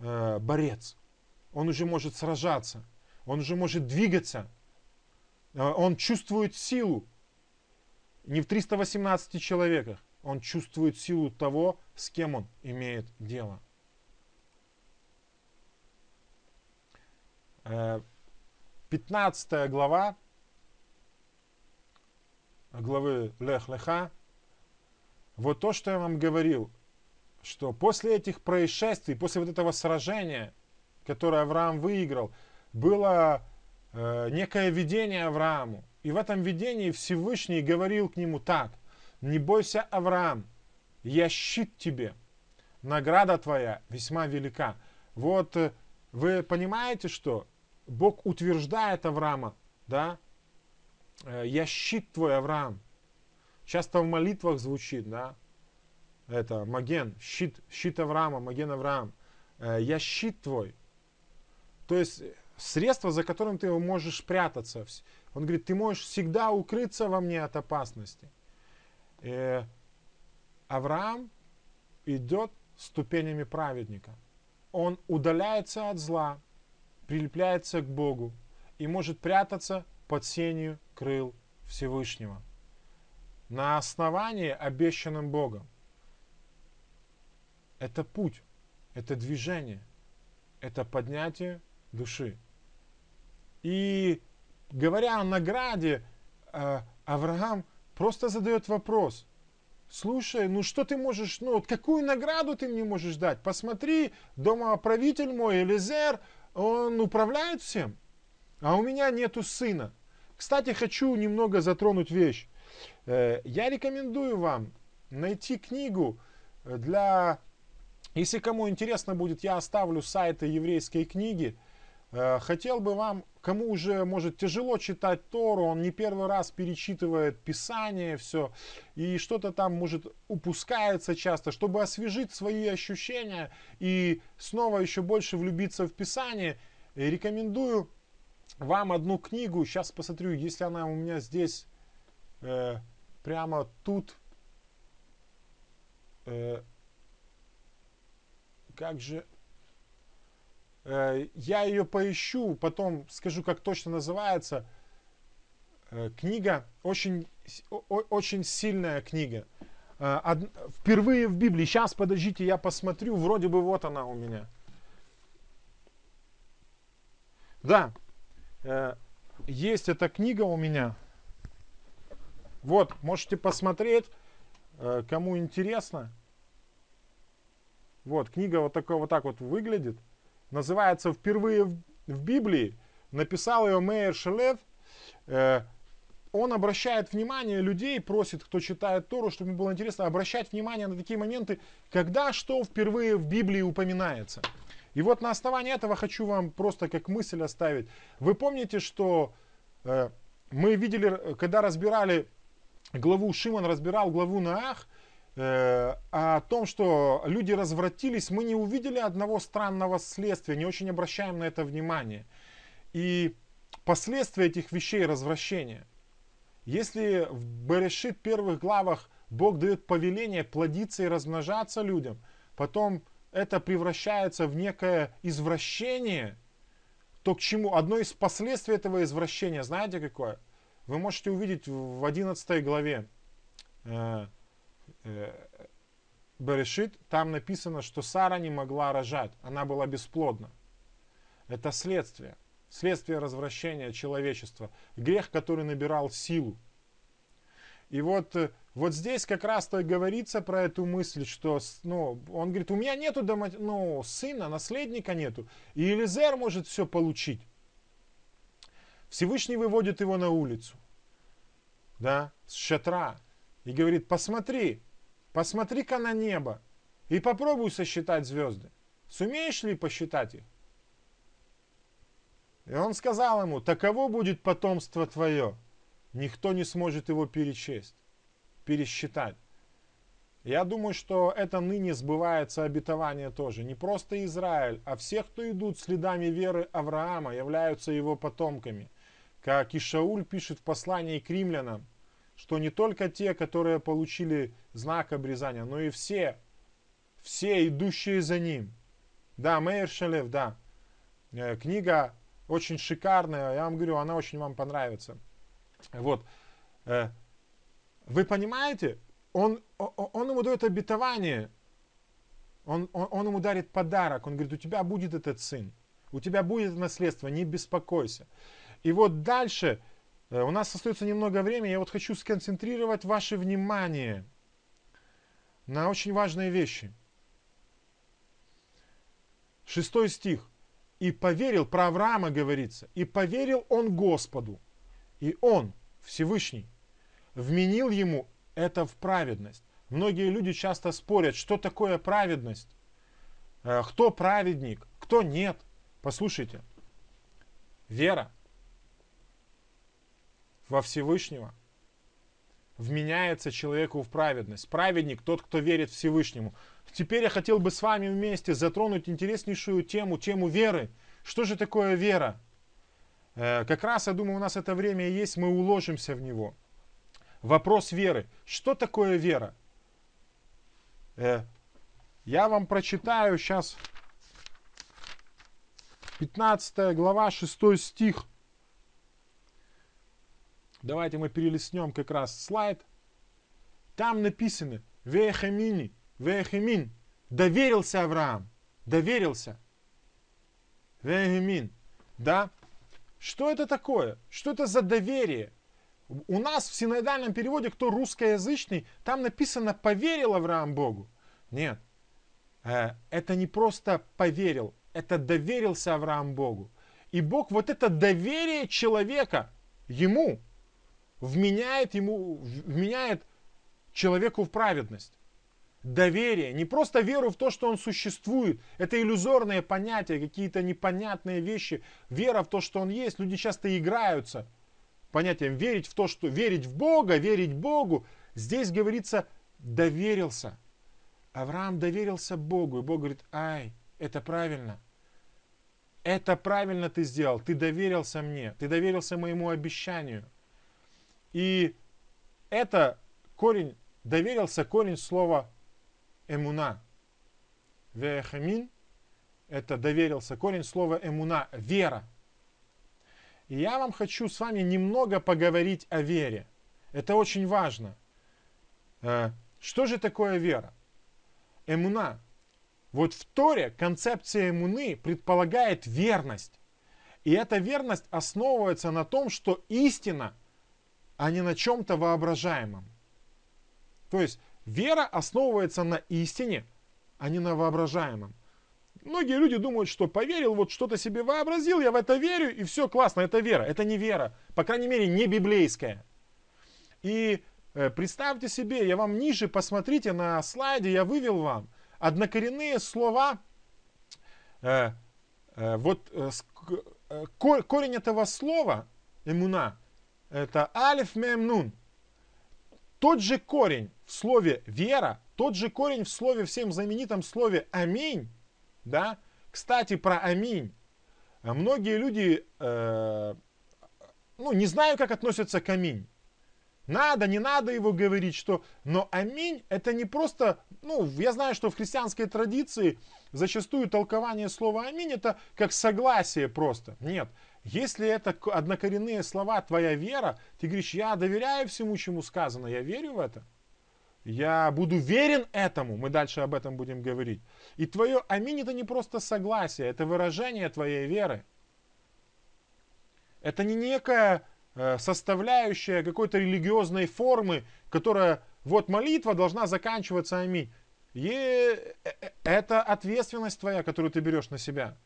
э, борец. Он уже может сражаться. Он уже может двигаться. Э, он чувствует силу. Не в 318 человеках. Он чувствует силу того, с кем он имеет дело. 15 э, глава главы Лех Леха, вот то, что я вам говорил, что после этих происшествий, после вот этого сражения, которое Авраам выиграл, было э, некое видение Аврааму. И в этом видении Всевышний говорил к нему так, не бойся, Авраам, я щит тебе, награда твоя весьма велика. Вот э, вы понимаете, что Бог утверждает Авраама, да, «Э, я щит твой, Авраам. Часто в молитвах звучит, да, это Маген, щит, щит Авраама, Маген Авраам. «Э, я щит твой. То есть средство, за которым ты можешь прятаться. Он говорит, ты можешь всегда укрыться во мне от опасности. И э, Авраам идет ступенями праведника он удаляется от зла, прилепляется к Богу и может прятаться под сенью крыл Всевышнего на основании, обещанным Богом. Это путь, это движение, это поднятие души. И говоря о награде, э, Авраам просто задает вопрос. Слушай, ну что ты можешь, ну вот какую награду ты мне можешь дать? Посмотри, домоправитель мой, Элизер, он управляет всем, а у меня нету сына. Кстати, хочу немного затронуть вещь. Э, я рекомендую вам найти книгу для... Если кому интересно будет, я оставлю сайты еврейской книги. Э, хотел бы вам, кому уже, может, тяжело читать Тору, он не первый раз перечитывает Писание, все, и что-то там, может, упускается часто, чтобы освежить свои ощущения и снова еще больше влюбиться в Писание, рекомендую вам одну книгу, сейчас посмотрю, если она у меня здесь э, прямо тут, э, как же, э, я ее поищу, потом скажу, как точно называется. Э, книга, очень, очень сильная книга. Э, впервые в Библии, сейчас подождите, я посмотрю, вроде бы вот она у меня. Да, Э, есть эта книга у меня. Вот, можете посмотреть, э, кому интересно. Вот, книга вот, такой, вот так вот выглядит. Называется «Впервые в, Библии». Написал ее Мейер Шелев. Э, он обращает внимание людей, просит, кто читает Тору, чтобы ему было интересно, обращать внимание на такие моменты, когда что впервые в Библии упоминается. И вот на основании этого хочу вам просто как мысль оставить. Вы помните, что э, мы видели, когда разбирали главу, Шимон разбирал главу Наах, э, о том, что люди развратились, мы не увидели одного странного следствия, не очень обращаем на это внимание. И последствия этих вещей развращения. Если в Берешит первых главах Бог дает повеление плодиться и размножаться людям, потом это превращается в некое извращение, то к чему? Одно из последствий этого извращения, знаете какое? Вы можете увидеть в 11 главе э, Берешит, там написано, что Сара не могла рожать, она была бесплодна. Это следствие, следствие развращения человечества, грех, который набирал силу. И вот э, вот здесь как раз-то говорится про эту мысль, что ну, он говорит, у меня нету дома, ну, сына, наследника нету. И Елизер может все получить. Всевышний выводит его на улицу, да, с шатра, и говорит, посмотри, посмотри-ка на небо, и попробуй сосчитать звезды. Сумеешь ли посчитать их? И он сказал ему, таково будет потомство твое, никто не сможет его перечесть пересчитать. Я думаю, что это ныне сбывается обетование тоже. Не просто Израиль, а все, кто идут следами веры Авраама, являются его потомками. Как и Шауль пишет в послании к римлянам, что не только те, которые получили знак обрезания, но и все, все идущие за ним. Да, Мейер Шалев, да. Э, книга очень шикарная, я вам говорю, она очень вам понравится. Вот. Э, вы понимаете? Он, он ему дает обетование. Он, он, он ему дарит подарок. Он говорит, у тебя будет этот сын. У тебя будет наследство, не беспокойся. И вот дальше, у нас остается немного времени, я вот хочу сконцентрировать ваше внимание на очень важные вещи. Шестой стих. И поверил, про Авраама говорится, и поверил он Господу. И он, Всевышний, вменил ему это в праведность. Многие люди часто спорят, что такое праведность, э, кто праведник, кто нет. Послушайте, вера во Всевышнего вменяется человеку в праведность. Праведник тот, кто верит Всевышнему. Теперь я хотел бы с вами вместе затронуть интереснейшую тему, тему веры. Что же такое вера? Э, как раз, я думаю, у нас это время есть, мы уложимся в него. Вопрос веры. Что такое вера? Э, я вам прочитаю сейчас 15 глава, 6 стих. Давайте мы перелистнем как раз слайд. Там написано Вехамини, Вехамин. Доверился Авраам. Доверился. Вехамин. Да? Что это такое? Что это за доверие? У нас в синодальном переводе, кто русскоязычный, там написано «поверил Авраам Богу». Нет. Э, это не просто поверил, это доверился Авраам Богу. И Бог вот это доверие человека ему вменяет, ему, вменяет человеку в праведность. Доверие, не просто веру в то, что он существует. Это иллюзорные понятия, какие-то непонятные вещи. Вера в то, что он есть. Люди часто играются понятием верить в то, что верить в Бога, верить Богу. Здесь говорится доверился. Авраам доверился Богу, и Бог говорит, ай, это правильно. Это правильно ты сделал, ты доверился мне, ты доверился моему обещанию. И это корень, доверился корень слова эмуна. Вехамин – это доверился корень слова эмуна – вера. И я вам хочу с вами немного поговорить о вере. Это очень важно. Э, что же такое вера? Эмуна. Вот в Торе концепция эмуны предполагает верность. И эта верность основывается на том, что истина, а не на чем-то воображаемом. То есть вера основывается на истине, а не на воображаемом. Многие люди думают, что поверил, вот что-то себе вообразил, я в это верю, и все классно, это вера. Это не вера, по крайней мере, не библейская. И э, представьте себе, я вам ниже, посмотрите на слайде, я вывел вам однокоренные слова. Э, э, вот корень этого слова, эмуна, это алиф мем нун. Тот же корень в слове вера, тот же корень в слове, всем знаменитом слове аминь, да? Кстати, про аминь. Многие люди, э, ну, не знаю, как относятся к аминь. Надо, не надо его говорить, что... Но аминь это не просто... Ну, я знаю, что в христианской традиции зачастую толкование слова аминь это как согласие просто. Нет. Если это однокоренные слова, твоя вера, ты говоришь, я доверяю всему, чему сказано, я верю в это. Я буду верен этому, мы дальше об этом будем говорить. И твое аминь это не просто согласие, это выражение твоей веры. Это не некая э, составляющая какой-то религиозной формы, которая, вот молитва должна заканчиваться аминь. И э, э, это ответственность твоя, которую ты берешь на себя.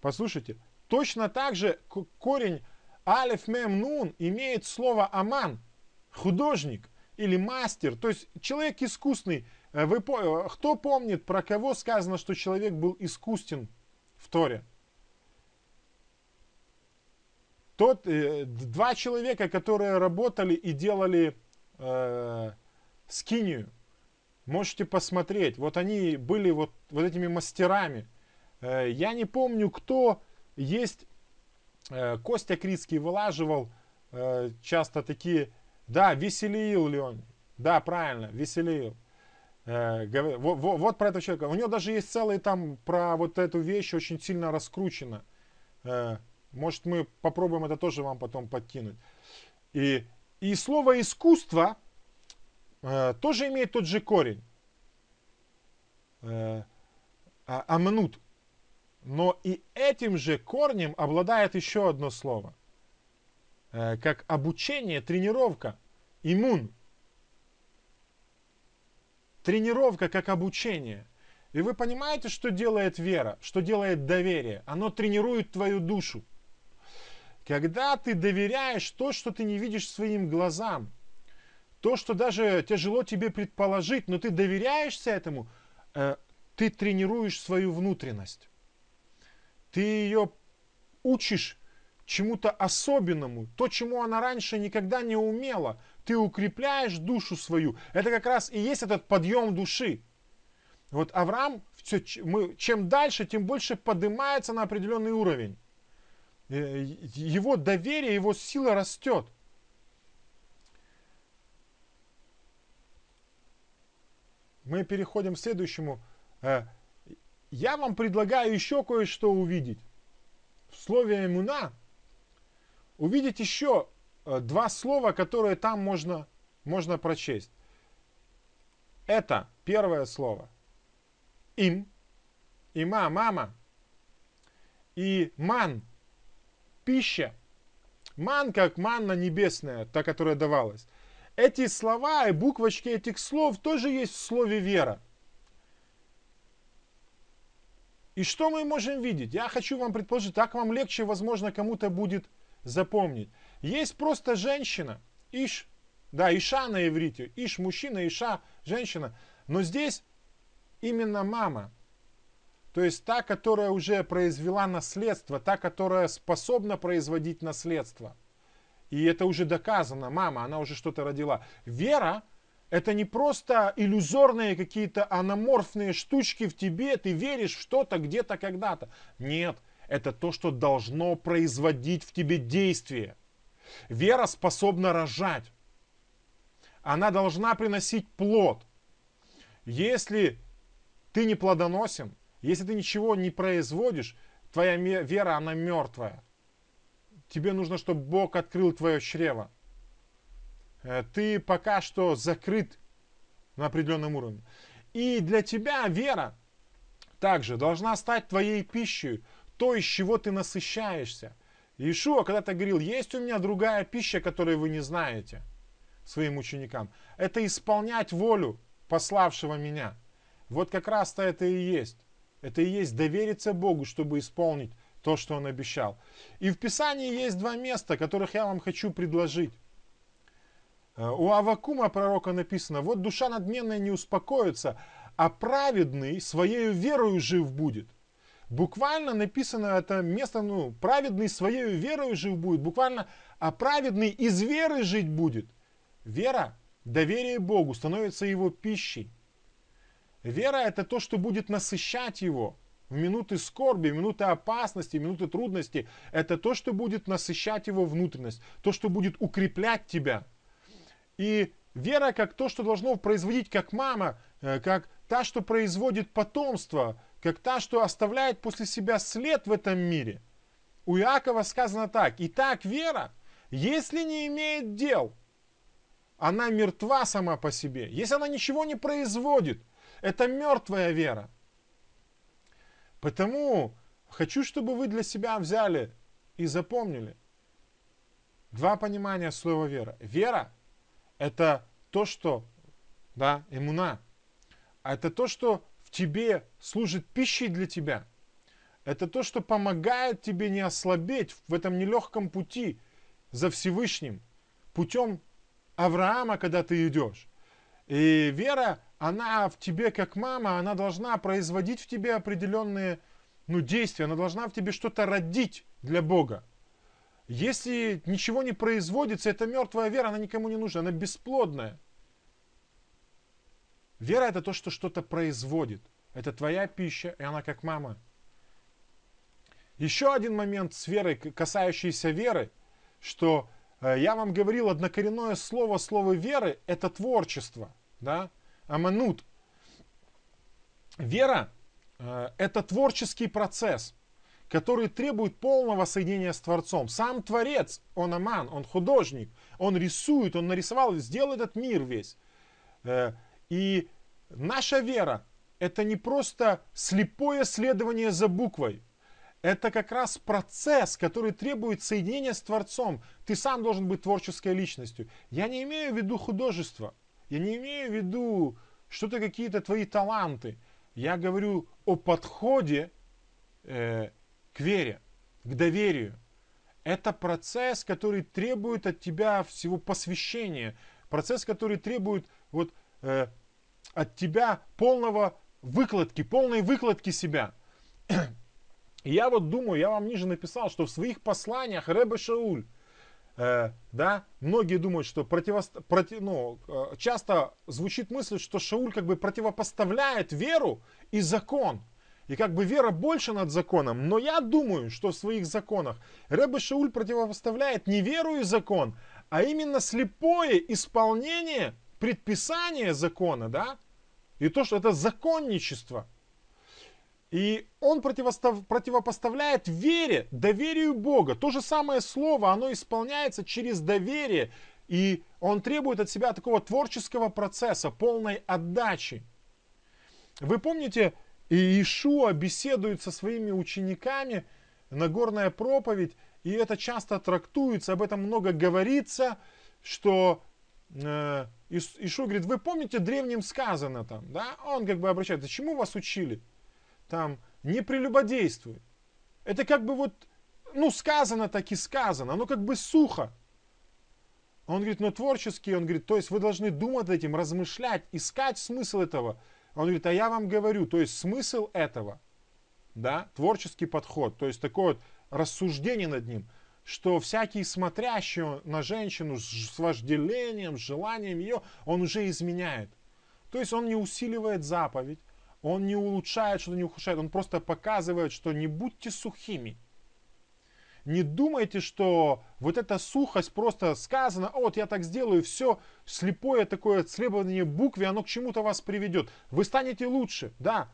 Послушайте, точно так же корень алиф мем нун имеет слово аман, художник – или мастер, то есть человек искусный. Э, вы, э, кто помнит, про кого сказано, что человек был искусен в Торе? Тот, э, два человека, которые работали и делали э, скинию. Можете посмотреть. Вот они были вот, вот этими мастерами. Э, я не помню, кто есть. Э, Костя Крицкий вылаживал э, часто такие да, веселил ли он? Да, правильно, веселил. Э, вот, про этого человека. У него даже есть целый там про вот эту вещь очень сильно раскручено. Может, мы попробуем это тоже вам потом подкинуть. И, и слово искусство тоже имеет тот же корень. А, амнут. Но и этим же корнем обладает еще одно слово. Э, как обучение, тренировка, иммун. Тренировка как обучение. И вы понимаете, что делает вера, что делает доверие? Оно тренирует твою душу. Когда ты доверяешь то, что ты не видишь своим глазам, то, что даже тяжело тебе предположить, но ты доверяешься этому, э, ты тренируешь свою внутренность. Ты ее учишь чему-то особенному, то, чему она раньше никогда не умела. Ты укрепляешь душу свою. Это как раз и есть этот подъем души. Вот Авраам, все, мы, чем дальше, тем больше поднимается на определенный уровень. Э, его доверие, его сила растет. Мы переходим к следующему. Я вам предлагаю еще кое-что увидеть. В слове «эмуна» увидеть еще э, два слова, которые там можно, можно прочесть. Это первое слово. Им. Има, мама. И ман. Пища. Ман, как манна небесная, та, которая давалась. Эти слова и буквочки этих слов тоже есть в слове вера. И что мы можем видеть? Я хочу вам предположить, так вам легче, возможно, кому-то будет запомнить. Есть просто женщина, Иш, да, Иша на иврите, Иш мужчина, Иша женщина. Но здесь именно мама. То есть та, которая уже произвела наследство, та, которая способна производить наследство. И это уже доказано, мама, она уже что-то родила. Вера это не просто иллюзорные какие-то аноморфные штучки в тебе, ты веришь что-то где-то когда-то. Нет, это то, что должно производить в тебе действие. Вера способна рожать. Она должна приносить плод. Если ты не плодоносен, если ты ничего не производишь, твоя вера, она мертвая. Тебе нужно, чтобы Бог открыл твое чрево. Э, ты пока что закрыт на определенном уровне. И для тебя вера также должна стать твоей пищей, то, из чего ты насыщаешься. Иешуа когда-то говорил, есть у меня другая пища, которую вы не знаете своим ученикам. Это исполнять волю пославшего меня. Вот как раз-то это и есть. Это и есть довериться Богу, чтобы исполнить то, что Он обещал. И в Писании есть два места, которых я вам хочу предложить. Э, у Авакума пророка написано, вот душа надменная не успокоится, а праведный своей верою жив будет. Буквально написано это место, ну, праведный своей верою жив будет. Буквально, а праведный из веры жить будет. Вера, доверие Богу становится его пищей. Вера это то, что будет насыщать его в минуты скорби, в минуты опасности, в минуты трудности. Это то, что будет насыщать его внутренность, то, что будет укреплять тебя – и вера как то, что должно производить, как мама, э, как та, что производит потомство, как та, что оставляет после себя след в этом мире. У Иакова сказано так. Итак, вера, если не имеет дел, она мертва сама по себе. Если она ничего не производит, это мертвая вера. Потому хочу, чтобы вы для себя взяли и запомнили два понимания слова вера. Вера это то, что, да, иммуна, а это то, что в тебе служит пищей для тебя. Это то, что помогает тебе не ослабеть в этом нелегком пути за Всевышним, путем Авраама, когда ты идешь. И вера, она в тебе как мама, она должна производить в тебе определенные ну, действия, она должна в тебе что-то родить для Бога. Если ничего не производится, это мертвая вера, она никому не нужна, она бесплодная. Вера это то, что что-то производит. Это твоя пища, и она как мама. Еще один момент с верой, касающийся веры, что э, я вам говорил, однокоренное слово, слово веры, это творчество. Да? Аманут. Вера э, это творческий процесс – который требует полного соединения с Творцом. Сам Творец, он аман, он художник, он рисует, он нарисовал, сделал этот мир весь. Э, и наша вера – это не просто слепое следование за буквой. Это как раз процесс, который требует соединения с Творцом. Ты сам должен быть творческой личностью. Я не имею в виду художество. Я не имею в виду что-то какие-то твои таланты. Я говорю о подходе э, к вере, к доверию. Это процесс, который требует от тебя всего посвящения, процесс, который требует вот, э, от тебя полного выкладки, полной выкладки себя. я вот думаю, я вам ниже написал, что в своих посланиях Рэбе Шауль, э, да, многие думают, что противост... против... ну, э, часто звучит мысль, что Шауль как бы противопоставляет веру и закон. И как бы вера больше над законом. Но я думаю, что в своих законах Рэбе Шауль противопоставляет не веру и закон, а именно слепое исполнение предписания закона, да? И то, что это законничество. И он противопоставляет вере, доверию Бога. То же самое слово, оно исполняется через доверие. И он требует от себя такого творческого процесса, полной отдачи. Вы помните, Иешуа беседует со своими учениками, Нагорная проповедь, и это часто трактуется, об этом много говорится, что э, Ишуа говорит, вы помните, древним сказано там, да? Он как бы обращается, чему вас учили? Там, не прелюбодействуй. Это как бы вот, ну, сказано так и сказано, оно как бы сухо. Он говорит, но творческий, он говорит, то есть вы должны думать этим, размышлять, искать смысл этого. Он говорит, а я вам говорю, то есть смысл этого, да, творческий подход, то есть такое вот рассуждение над ним, что всякий смотрящий на женщину с вожделением, с желанием ее, он уже изменяет. То есть он не усиливает заповедь, он не улучшает, что-то не ухудшает, он просто показывает, что не будьте сухими. Не думайте, что вот эта сухость просто сказана, вот я так сделаю, все слепое такое требование букве, оно к чему-то вас приведет. Вы станете лучше, да.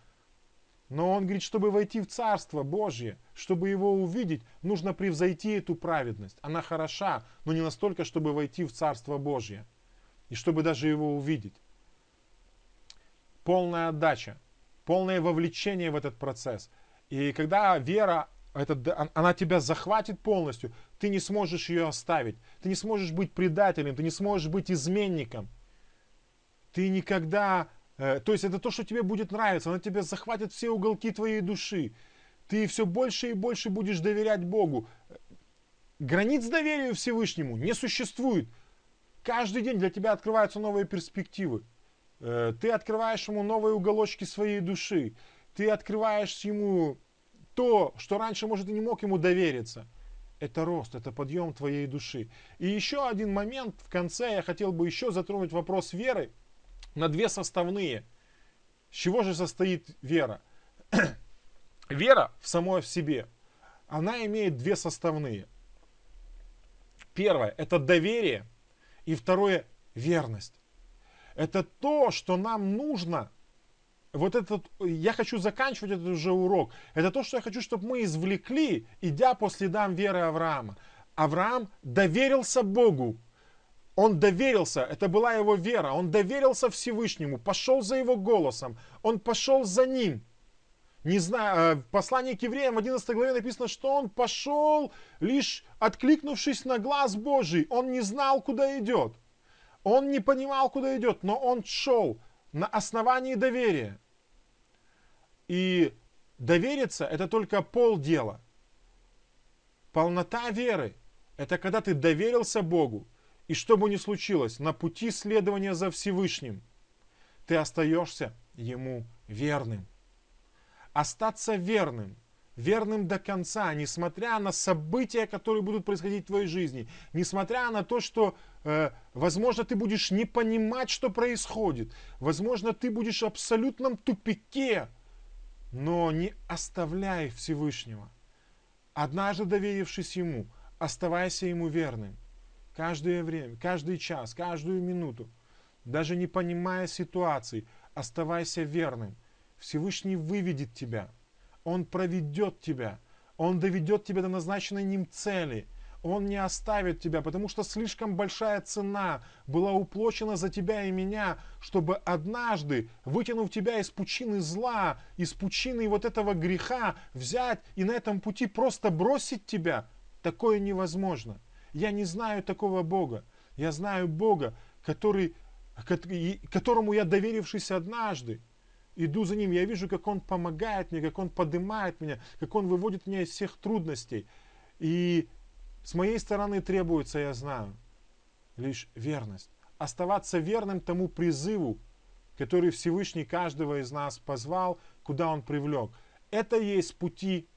Но он говорит, чтобы войти в Царство Божье, чтобы его увидеть, нужно превзойти эту праведность. Она хороша, но не настолько, чтобы войти в Царство Божье. И чтобы даже его увидеть. Полная отдача, полное вовлечение в этот процесс. И когда вера это, она тебя захватит полностью, ты не сможешь ее оставить. Ты не сможешь быть предателем, ты не сможешь быть изменником. Ты никогда... Э, то есть это то, что тебе будет нравиться, она тебя захватит все уголки твоей души. Ты все больше и больше будешь доверять Богу. Границ доверия Всевышнему не существует. Каждый день для тебя открываются новые перспективы. Э, ты открываешь ему новые уголочки своей души. Ты открываешь ему то, что раньше, может, и не мог ему довериться. Это рост, это подъем твоей души. И еще один момент в конце я хотел бы еще затронуть вопрос веры на две составные. С чего же состоит вера? <clears throat> вера в самой в себе, она имеет две составные. Первое – это доверие, и второе – верность. Это то, что нам нужно вот этот, я хочу заканчивать этот уже урок. Это то, что я хочу, чтобы мы извлекли, идя по следам веры Авраама. Авраам доверился Богу. Он доверился, это была его вера. Он доверился Всевышнему, пошел за его голосом. Он пошел за ним. Не знаю, э, в послании к евреям в 11 главе написано, что он пошел, лишь откликнувшись на глаз Божий. Он не знал, куда идет. Он не понимал, куда идет, но он шел на основании доверия. И довериться это только полдела. Полнота веры – это когда ты доверился Богу, и что бы ни случилось, на пути следования за Всевышним, ты остаешься Ему верным. Остаться верным, верным до конца, несмотря на события, которые будут происходить в твоей жизни, несмотря на то, что, э, возможно, ты будешь не понимать, что происходит, возможно, ты будешь в абсолютном тупике, но не оставляй Всевышнего. Однажды доверившись Ему, оставайся Ему верным. Каждое время, каждый час, каждую минуту, даже не понимая ситуации, оставайся верным. Всевышний выведет тебя. Он проведет тебя. Он доведет тебя до назначенной ним цели – он не оставит тебя, потому что слишком большая цена была уплочена за тебя и меня, чтобы однажды, вытянув тебя из пучины зла, из пучины вот этого греха, взять и на этом пути просто бросить тебя. Такое невозможно. Я не знаю такого Бога. Я знаю Бога, который, которому я доверившись однажды, иду за ним, я вижу, как Он помогает мне, как Он поднимает меня, как Он выводит меня из всех трудностей. И с моей стороны требуется, я знаю, лишь верность. Оставаться верным тому призыву, который Всевышний каждого из нас позвал, куда он привлек. Это есть пути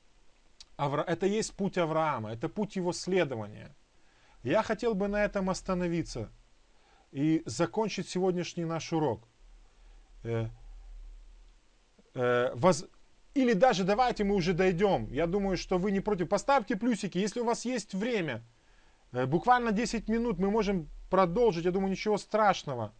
это есть путь Авраама, это путь его следования. Я хотел бы на этом остановиться и закончить сегодняшний наш урок. Э, э, воз, или даже давайте мы уже дойдем. Я думаю, что вы не против. Поставьте плюсики, если у вас есть время. Э, буквально 10 минут мы можем продолжить. Я думаю, ничего страшного.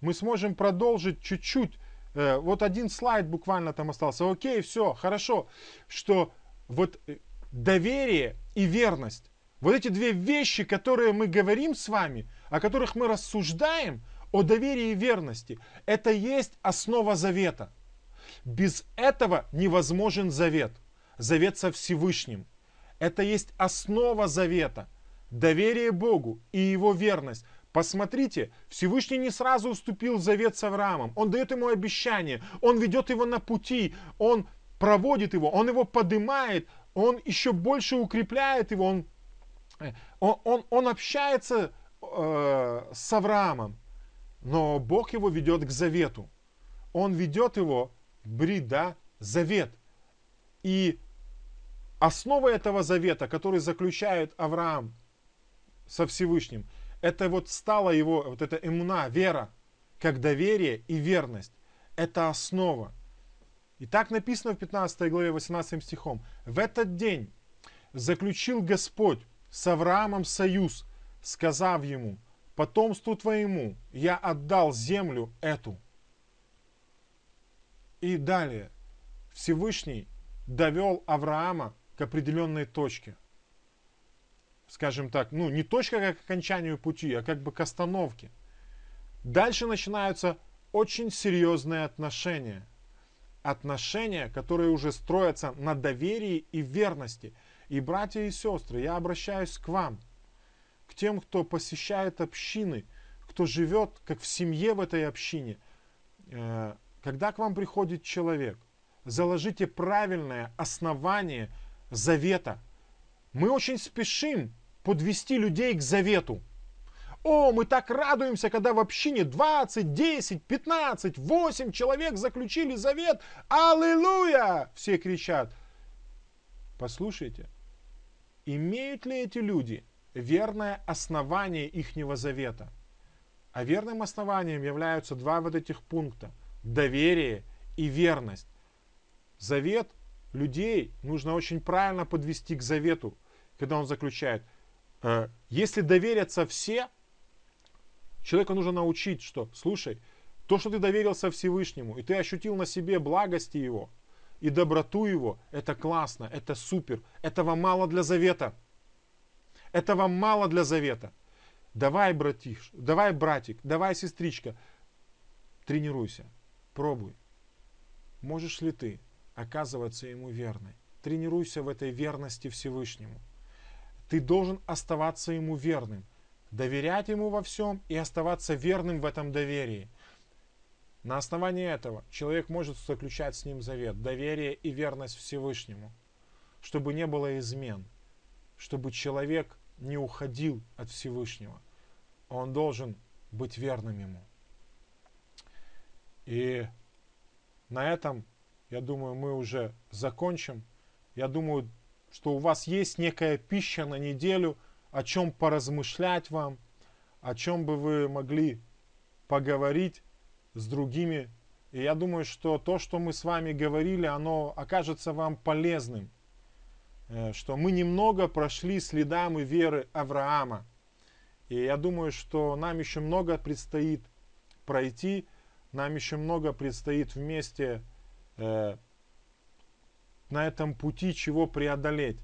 Мы сможем продолжить чуть-чуть э, вот один слайд буквально там остался. Окей, все, хорошо, что вот э, доверие и верность, вот эти две вещи, которые мы говорим с вами, о которых мы рассуждаем, о доверии и верности, это есть основа завета. Без этого невозможен завет. Завет со Всевышним. Это есть основа завета. Доверие Богу и его верность. Посмотрите, Всевышний не сразу уступил завет с Авраамом. Он дает ему обещание, он ведет его на пути, он проводит его, он его поднимает, он еще больше укрепляет его, он, э, он, он, он общается э, с Авраамом. Но Бог его ведет к завету. Он ведет его, брида, завет. И основа этого завета, который заключает Авраам со Всевышним, это вот стало его, вот эта иммуна, вера, как доверие и верность. Это основа. И так написано в 15 главе 18 стихом. В этот день заключил Господь с Авраамом союз, сказав ему, потомству твоему я отдал землю эту. И далее Всевышний довел Авраама к определенной точке – скажем так, ну не точка как к окончанию пути, а как бы к остановке. Дальше начинаются очень серьезные отношения. Отношения, которые уже строятся на доверии и верности. И братья и сестры, я обращаюсь к вам, к тем, кто посещает общины, кто живет как в семье в этой общине. Когда к вам приходит человек, заложите правильное основание завета – мы очень спешим подвести людей к завету. О, мы так радуемся, когда в общине 20, 10, 15, 8 человек заключили завет. Аллилуйя! Все кричат. Послушайте, имеют ли эти люди верное основание ихнего завета? А верным основанием являются два вот этих пункта. Доверие и верность. Завет людей нужно очень правильно подвести к завету когда он заключает, э, если доверятся все, человеку нужно научить, что, слушай, то, что ты доверился Всевышнему, и ты ощутил на себе благости Его, и доброту Его, это классно, это супер, этого мало для завета. Этого мало для завета. Давай, братиш, давай, братик, давай, сестричка, тренируйся, пробуй. Можешь ли ты оказываться ему верной? Тренируйся в этой верности Всевышнему. Ты должен оставаться ему верным, доверять ему во всем и оставаться верным в этом доверии. На основании этого человек может заключать с ним завет, доверие и верность Всевышнему, чтобы не было измен, чтобы человек не уходил от Всевышнего. Он должен быть верным ему. И на этом, я думаю, мы уже закончим. Я думаю, что у вас есть некая пища на неделю, о чем поразмышлять вам, о чем бы вы могли поговорить с другими. И я думаю, что то, что мы с вами говорили, оно окажется вам полезным. Э, что мы немного прошли следами веры Авраама. И я думаю, что нам еще много предстоит пройти, нам еще много предстоит вместе э, на этом пути чего преодолеть.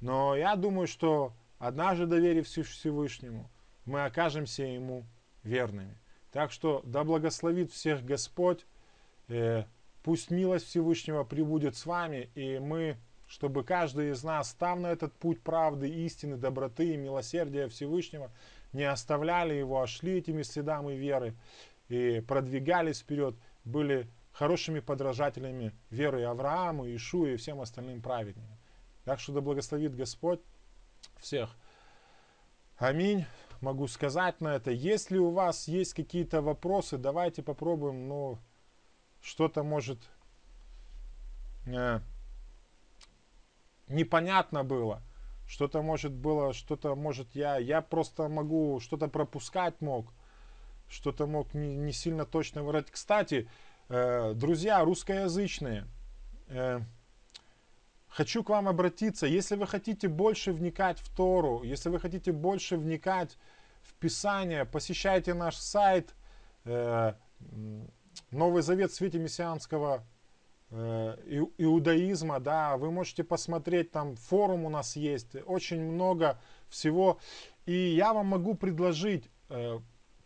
Но я думаю, что однажды доверив Всевышнему, мы окажемся Ему верными. Так что да благословит всех Господь, э, пусть милость Всевышнего прибудет с вами, и мы, чтобы каждый из нас, став на этот путь правды, истины, доброты и милосердия Всевышнего, не оставляли его, а шли этими следами веры и продвигались вперед, были хорошими подражателями веры Аврааму, Ишу и всем остальным праведникам. Так что да благословит Господь всех. Аминь. Могу сказать на это. Если у вас есть какие-то вопросы, давайте попробуем, ну, что-то может э, непонятно было. Что-то может было, что-то может я, я просто могу что-то пропускать мог, что-то мог не, не сильно точно выразить. Кстати, Э, друзья русскоязычные, э, хочу к вам обратиться. Если вы хотите больше вникать в Тору, если вы хотите больше вникать в Писание, посещайте наш сайт. Э, Новый Завет в свете мессианского э, иудаизма, да, вы можете посмотреть, там форум у нас есть, очень много всего. И я вам могу предложить, э,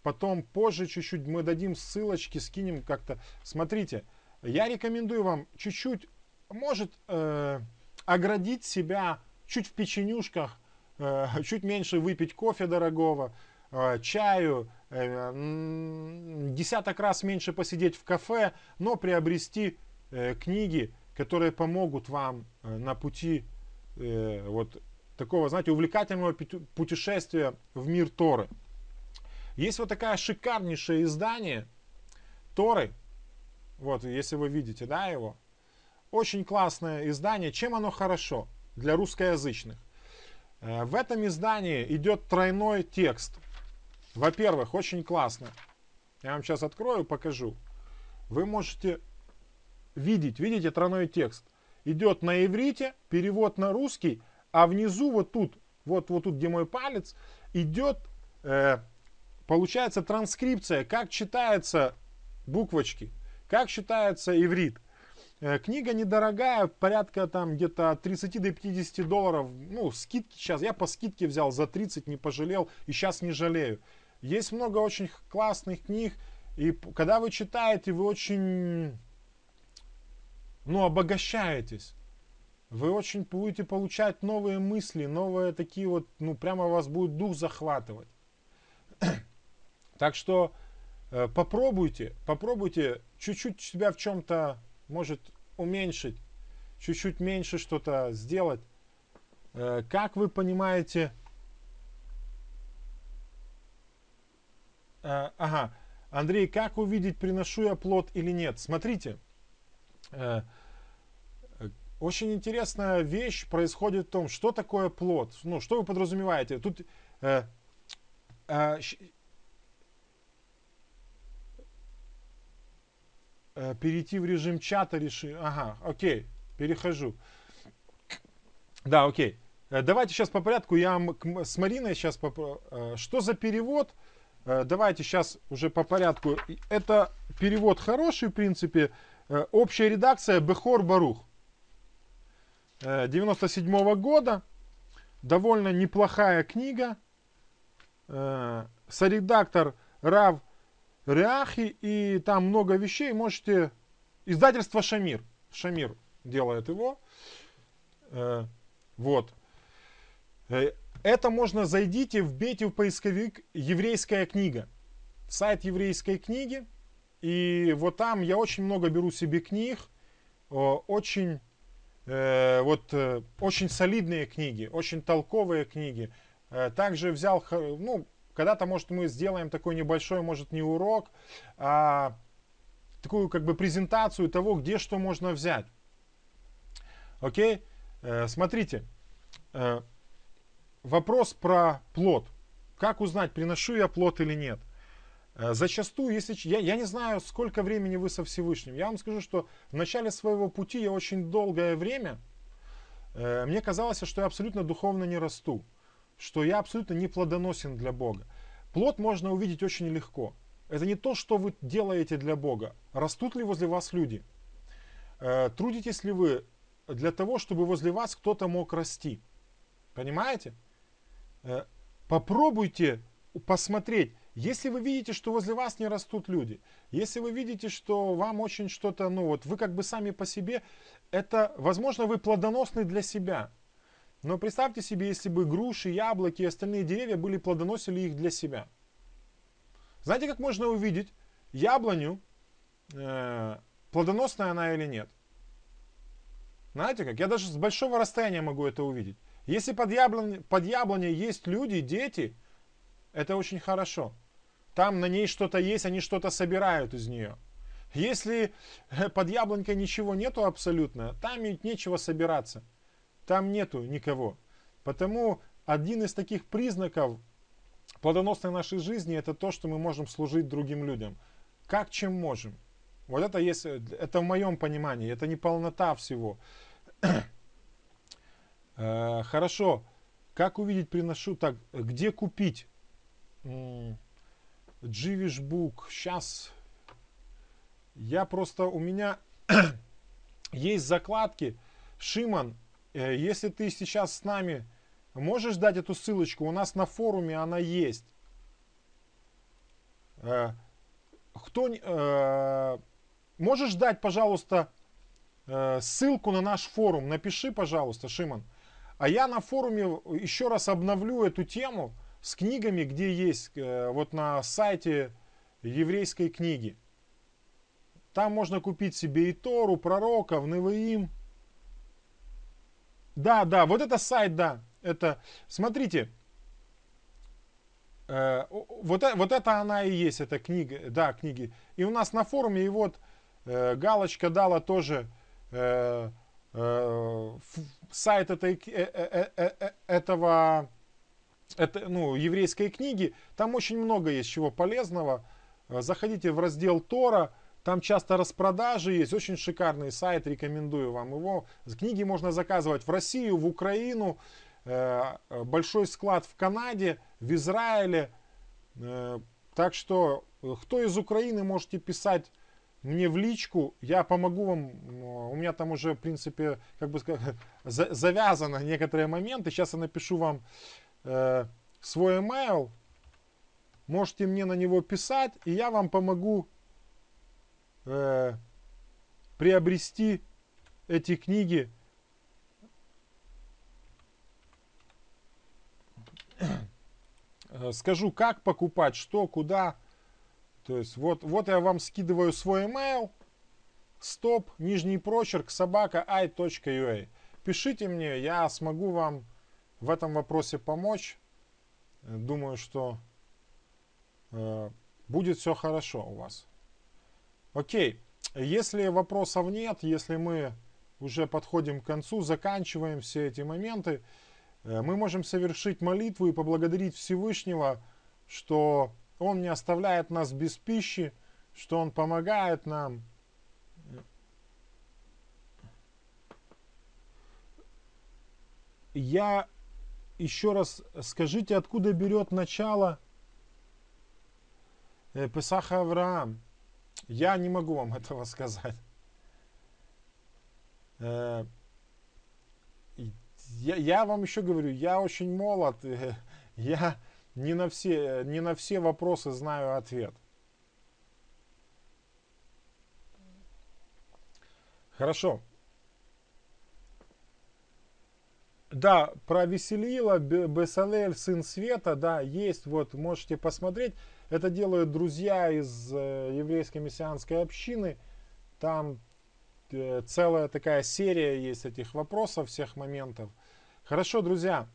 потом позже чуть-чуть мы дадим ссылочки, скинем как-то. Смотрите, я рекомендую вам чуть-чуть, может, э, оградить себя чуть в печенюшках, э, <laughs> чуть меньше выпить кофе дорогого, э, чаю, э, десяток раз меньше посидеть в кафе, но приобрести э, книги, которые помогут вам э, на пути э, вот такого, знаете, увлекательного путешествия в мир Торы. Есть вот такое шикарнейшее издание Торы. Вот, если вы видите, да, его. Очень классное издание. Чем оно хорошо для русскоязычных? Э, в этом издании идет тройной текст. Во-первых, очень классно. Я вам сейчас открою, покажу. Вы можете видеть, видите, тройной текст. Идет на иврите, перевод на русский, а внизу вот тут, вот, вот тут, где мой палец, идет э, получается транскрипция, как читаются буквочки, как читается иврит. Э, книга недорогая, порядка там где-то от 30 до 50 долларов. Ну, скидки сейчас. Я по скидке взял за 30, не пожалел и сейчас не жалею. Есть много очень классных книг. И когда вы читаете, вы очень ну, обогащаетесь. Вы очень будете получать новые мысли, новые такие вот, ну, прямо вас будет дух захватывать. Так что э, попробуйте, попробуйте чуть-чуть себя в чем-то, может, уменьшить, чуть-чуть меньше что-то сделать. Э, как вы понимаете, э, ага, Андрей, как увидеть, приношу я плод или нет? Смотрите, э, очень интересная вещь происходит в том, что такое плод. Ну, что вы подразумеваете? Тут э, э, Э, перейти в режим чата реши. Ага, окей, перехожу. Да, окей. Э, давайте сейчас по порядку. Я с Мариной сейчас... Поп... Э, что за перевод? Давайте сейчас уже по порядку. Это перевод хороший, в принципе. Общая редакция Бехор Барух. 97 -го года. Довольно неплохая книга. Соредактор Рав Реахи, и там много вещей. Можете... Издательство Шамир. Шамир делает его. Э, вот. Э, это можно зайдите, вбейте в поисковик «Еврейская книга». Сайт еврейской книги. И вот там я очень много беру себе книг. Очень, э, вот, очень солидные книги, очень толковые книги. Также взял, ну, когда-то, может, мы сделаем такой небольшой, может, не урок, а такую как бы презентацию того, где что можно взять. Окей? Э, смотрите. Э, вопрос про плод. Как узнать, приношу я плод или нет? Э, зачастую, если я, я не знаю, сколько времени вы со Всевышним. Я вам скажу, что в начале своего пути я очень долгое время, э, мне казалось, что я абсолютно духовно не расту что я абсолютно не плодоносен для Бога. Плод можно увидеть очень легко. Это не то, что вы делаете для Бога. Растут ли возле вас люди? Э, трудитесь ли вы для того, чтобы возле вас кто-то мог расти? Понимаете? Э, попробуйте посмотреть, если вы видите, что возле вас не растут люди, если вы видите, что вам очень что-то, ну вот, вы как бы сами по себе, это, возможно, вы плодоносны для себя. Но представьте себе, если бы груши, яблоки и остальные деревья были плодоносили их для себя. Знаете, как можно увидеть яблоню, э, плодоносная она или нет? Знаете как? Я даже с большого расстояния могу это увидеть. Если под, яблонь, под яблоней есть люди, дети, это очень хорошо. Там на ней что-то есть, они что-то собирают из нее. Если э, под яблонькой ничего нету абсолютно, там ведь нечего собираться. Там нету никого. Потому один из таких признаков плодоносной нашей жизни это то, что мы можем служить другим людям. Как чем можем. Вот это есть, это в моем понимании, это не полнота всего. <clears throat> Э, хорошо. Как увидеть приношу? Так, где купить? Дживишбук. Сейчас. Я просто, у меня <clears throat> есть закладки. Шиман, если ты сейчас с нами, можешь дать эту ссылочку? У нас на форуме она есть. Э, кто, э, можешь дать, пожалуйста, ссылку на наш форум? Напиши, пожалуйста, Шиман. А я на форуме еще раз обновлю эту тему с книгами, где есть, вот на сайте еврейской книги. Там можно купить себе и Тору, пророков, Невоим. Да, да, вот это сайт, да. Это, смотрите, э, вот, э, вот это она и есть, эта книга, да, книги. И у нас на форуме, и вот э, галочка дала тоже э, э, сайт этой, э, э, э, э, этого, это, ну, еврейской книги. Там очень много есть чего полезного. Заходите в раздел Тора, там часто распродажи есть, очень шикарный сайт, рекомендую вам его. Книги можно заказывать в Россию, в Украину, э, большой склад в Канаде, в Израиле. Э, так что, э, кто из Украины, можете писать мне в личку, я помогу вам. У меня там уже, в принципе, как бы <laughs> завязано некоторые моменты. Сейчас я напишу вам свой email. Можете мне на него писать, и я вам помогу э, приобрести эти книги скажу, как покупать, что, куда. То есть вот, вот я вам скидываю свой email, стоп, нижний прочерк, собака i.ua. Пишите мне, я смогу вам в этом вопросе помочь. Думаю, что э, будет все хорошо у вас. Окей, если вопросов нет, если мы уже подходим к концу, заканчиваем все эти моменты, э, мы можем совершить молитву и поблагодарить Всевышнего, что Он не оставляет нас без пищи, что Он помогает нам. Я еще раз скажите, откуда берет начало э, Песаха Авраам? Я не могу вам <laughs> этого сказать. Э, я, я вам еще говорю, я очень молод, э, <laughs> я не на все, не на все вопросы знаю ответ. Хорошо. Да, про Веселила, Бесалель, сын света, да, есть, вот, можете посмотреть. Это делают друзья из э, еврейской мессианской общины. Там э, целая такая серия есть этих вопросов, всех моментов. Хорошо, друзья,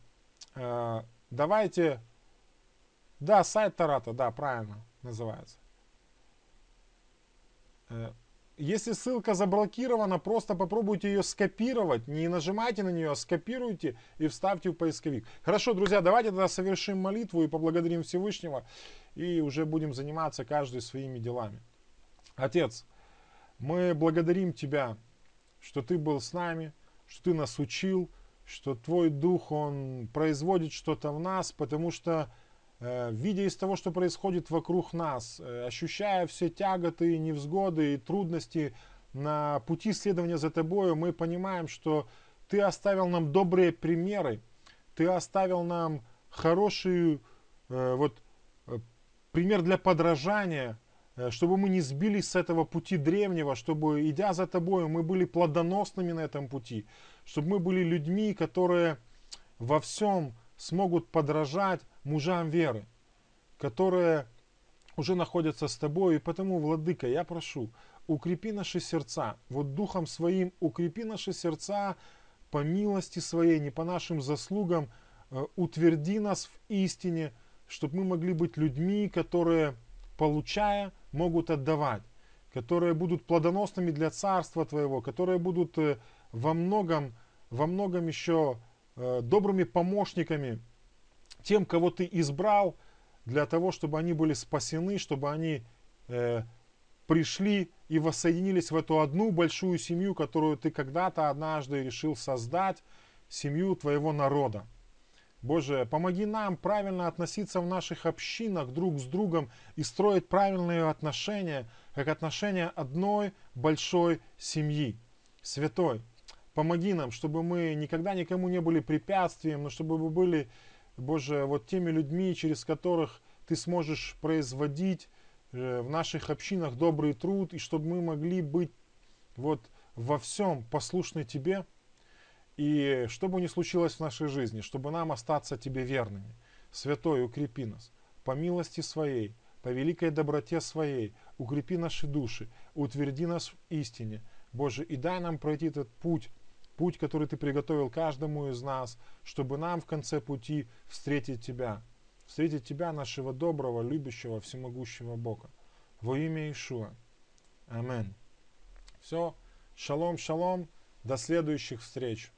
э, давайте... Да, сайт Тарата, да, правильно называется. Если ссылка заблокирована, просто попробуйте ее скопировать. Не нажимайте на нее, а скопируйте и вставьте в поисковик. Хорошо, друзья, давайте тогда совершим молитву и поблагодарим Всевышнего. И уже будем заниматься каждый своими делами. Отец, мы благодарим Тебя, что Ты был с нами, что Ты нас учил, что Твой Дух, Он производит что-то в нас, потому что Э, видя из того, что происходит вокруг нас, э, ощущая все тяготы, невзгоды и трудности на пути следования за тобой, мы понимаем, что ты оставил нам добрые примеры, ты оставил нам хороший э, вот, пример для подражания, чтобы мы не сбились с этого пути древнего, чтобы, идя за тобой, мы были плодоносными на этом пути, чтобы мы были людьми, которые во всем смогут подражать мужам веры, которые уже находятся с тобой. И потому, Владыка, я прошу, укрепи наши сердца, вот духом своим укрепи наши сердца по милости своей, не по нашим заслугам, э, утверди нас в истине, чтобы мы могли быть людьми, которые, получая, могут отдавать, которые будут плодоносными для Царства Твоего, которые будут э, во многом, во многом еще э, добрыми помощниками тем, кого ты избрал, для того, чтобы они были спасены, чтобы они э, пришли и воссоединились в эту одну большую семью, которую ты когда-то однажды решил создать, семью твоего народа. Боже, помоги нам правильно относиться в наших общинах друг с другом и строить правильные отношения, как отношения одной большой семьи. Святой, помоги нам, чтобы мы никогда никому не были препятствием, но чтобы мы были, Боже, вот теми людьми, через которых Ты сможешь производить э, в наших общинах добрый труд, и чтобы мы могли быть вот во всем послушны Тебе, и что бы ни случилось в нашей жизни, чтобы нам остаться Тебе верными. Святой, укрепи нас по милости Своей, по великой доброте Своей, укрепи наши души, утверди нас в истине. Боже, и дай нам пройти этот путь, путь, который Ты приготовил каждому из нас, чтобы нам в конце пути встретить Тебя, встретить Тебя, нашего доброго, любящего, всемогущего Бога. Во имя Ишуа. Аминь. Все. Шалом, шалом. До следующих встреч.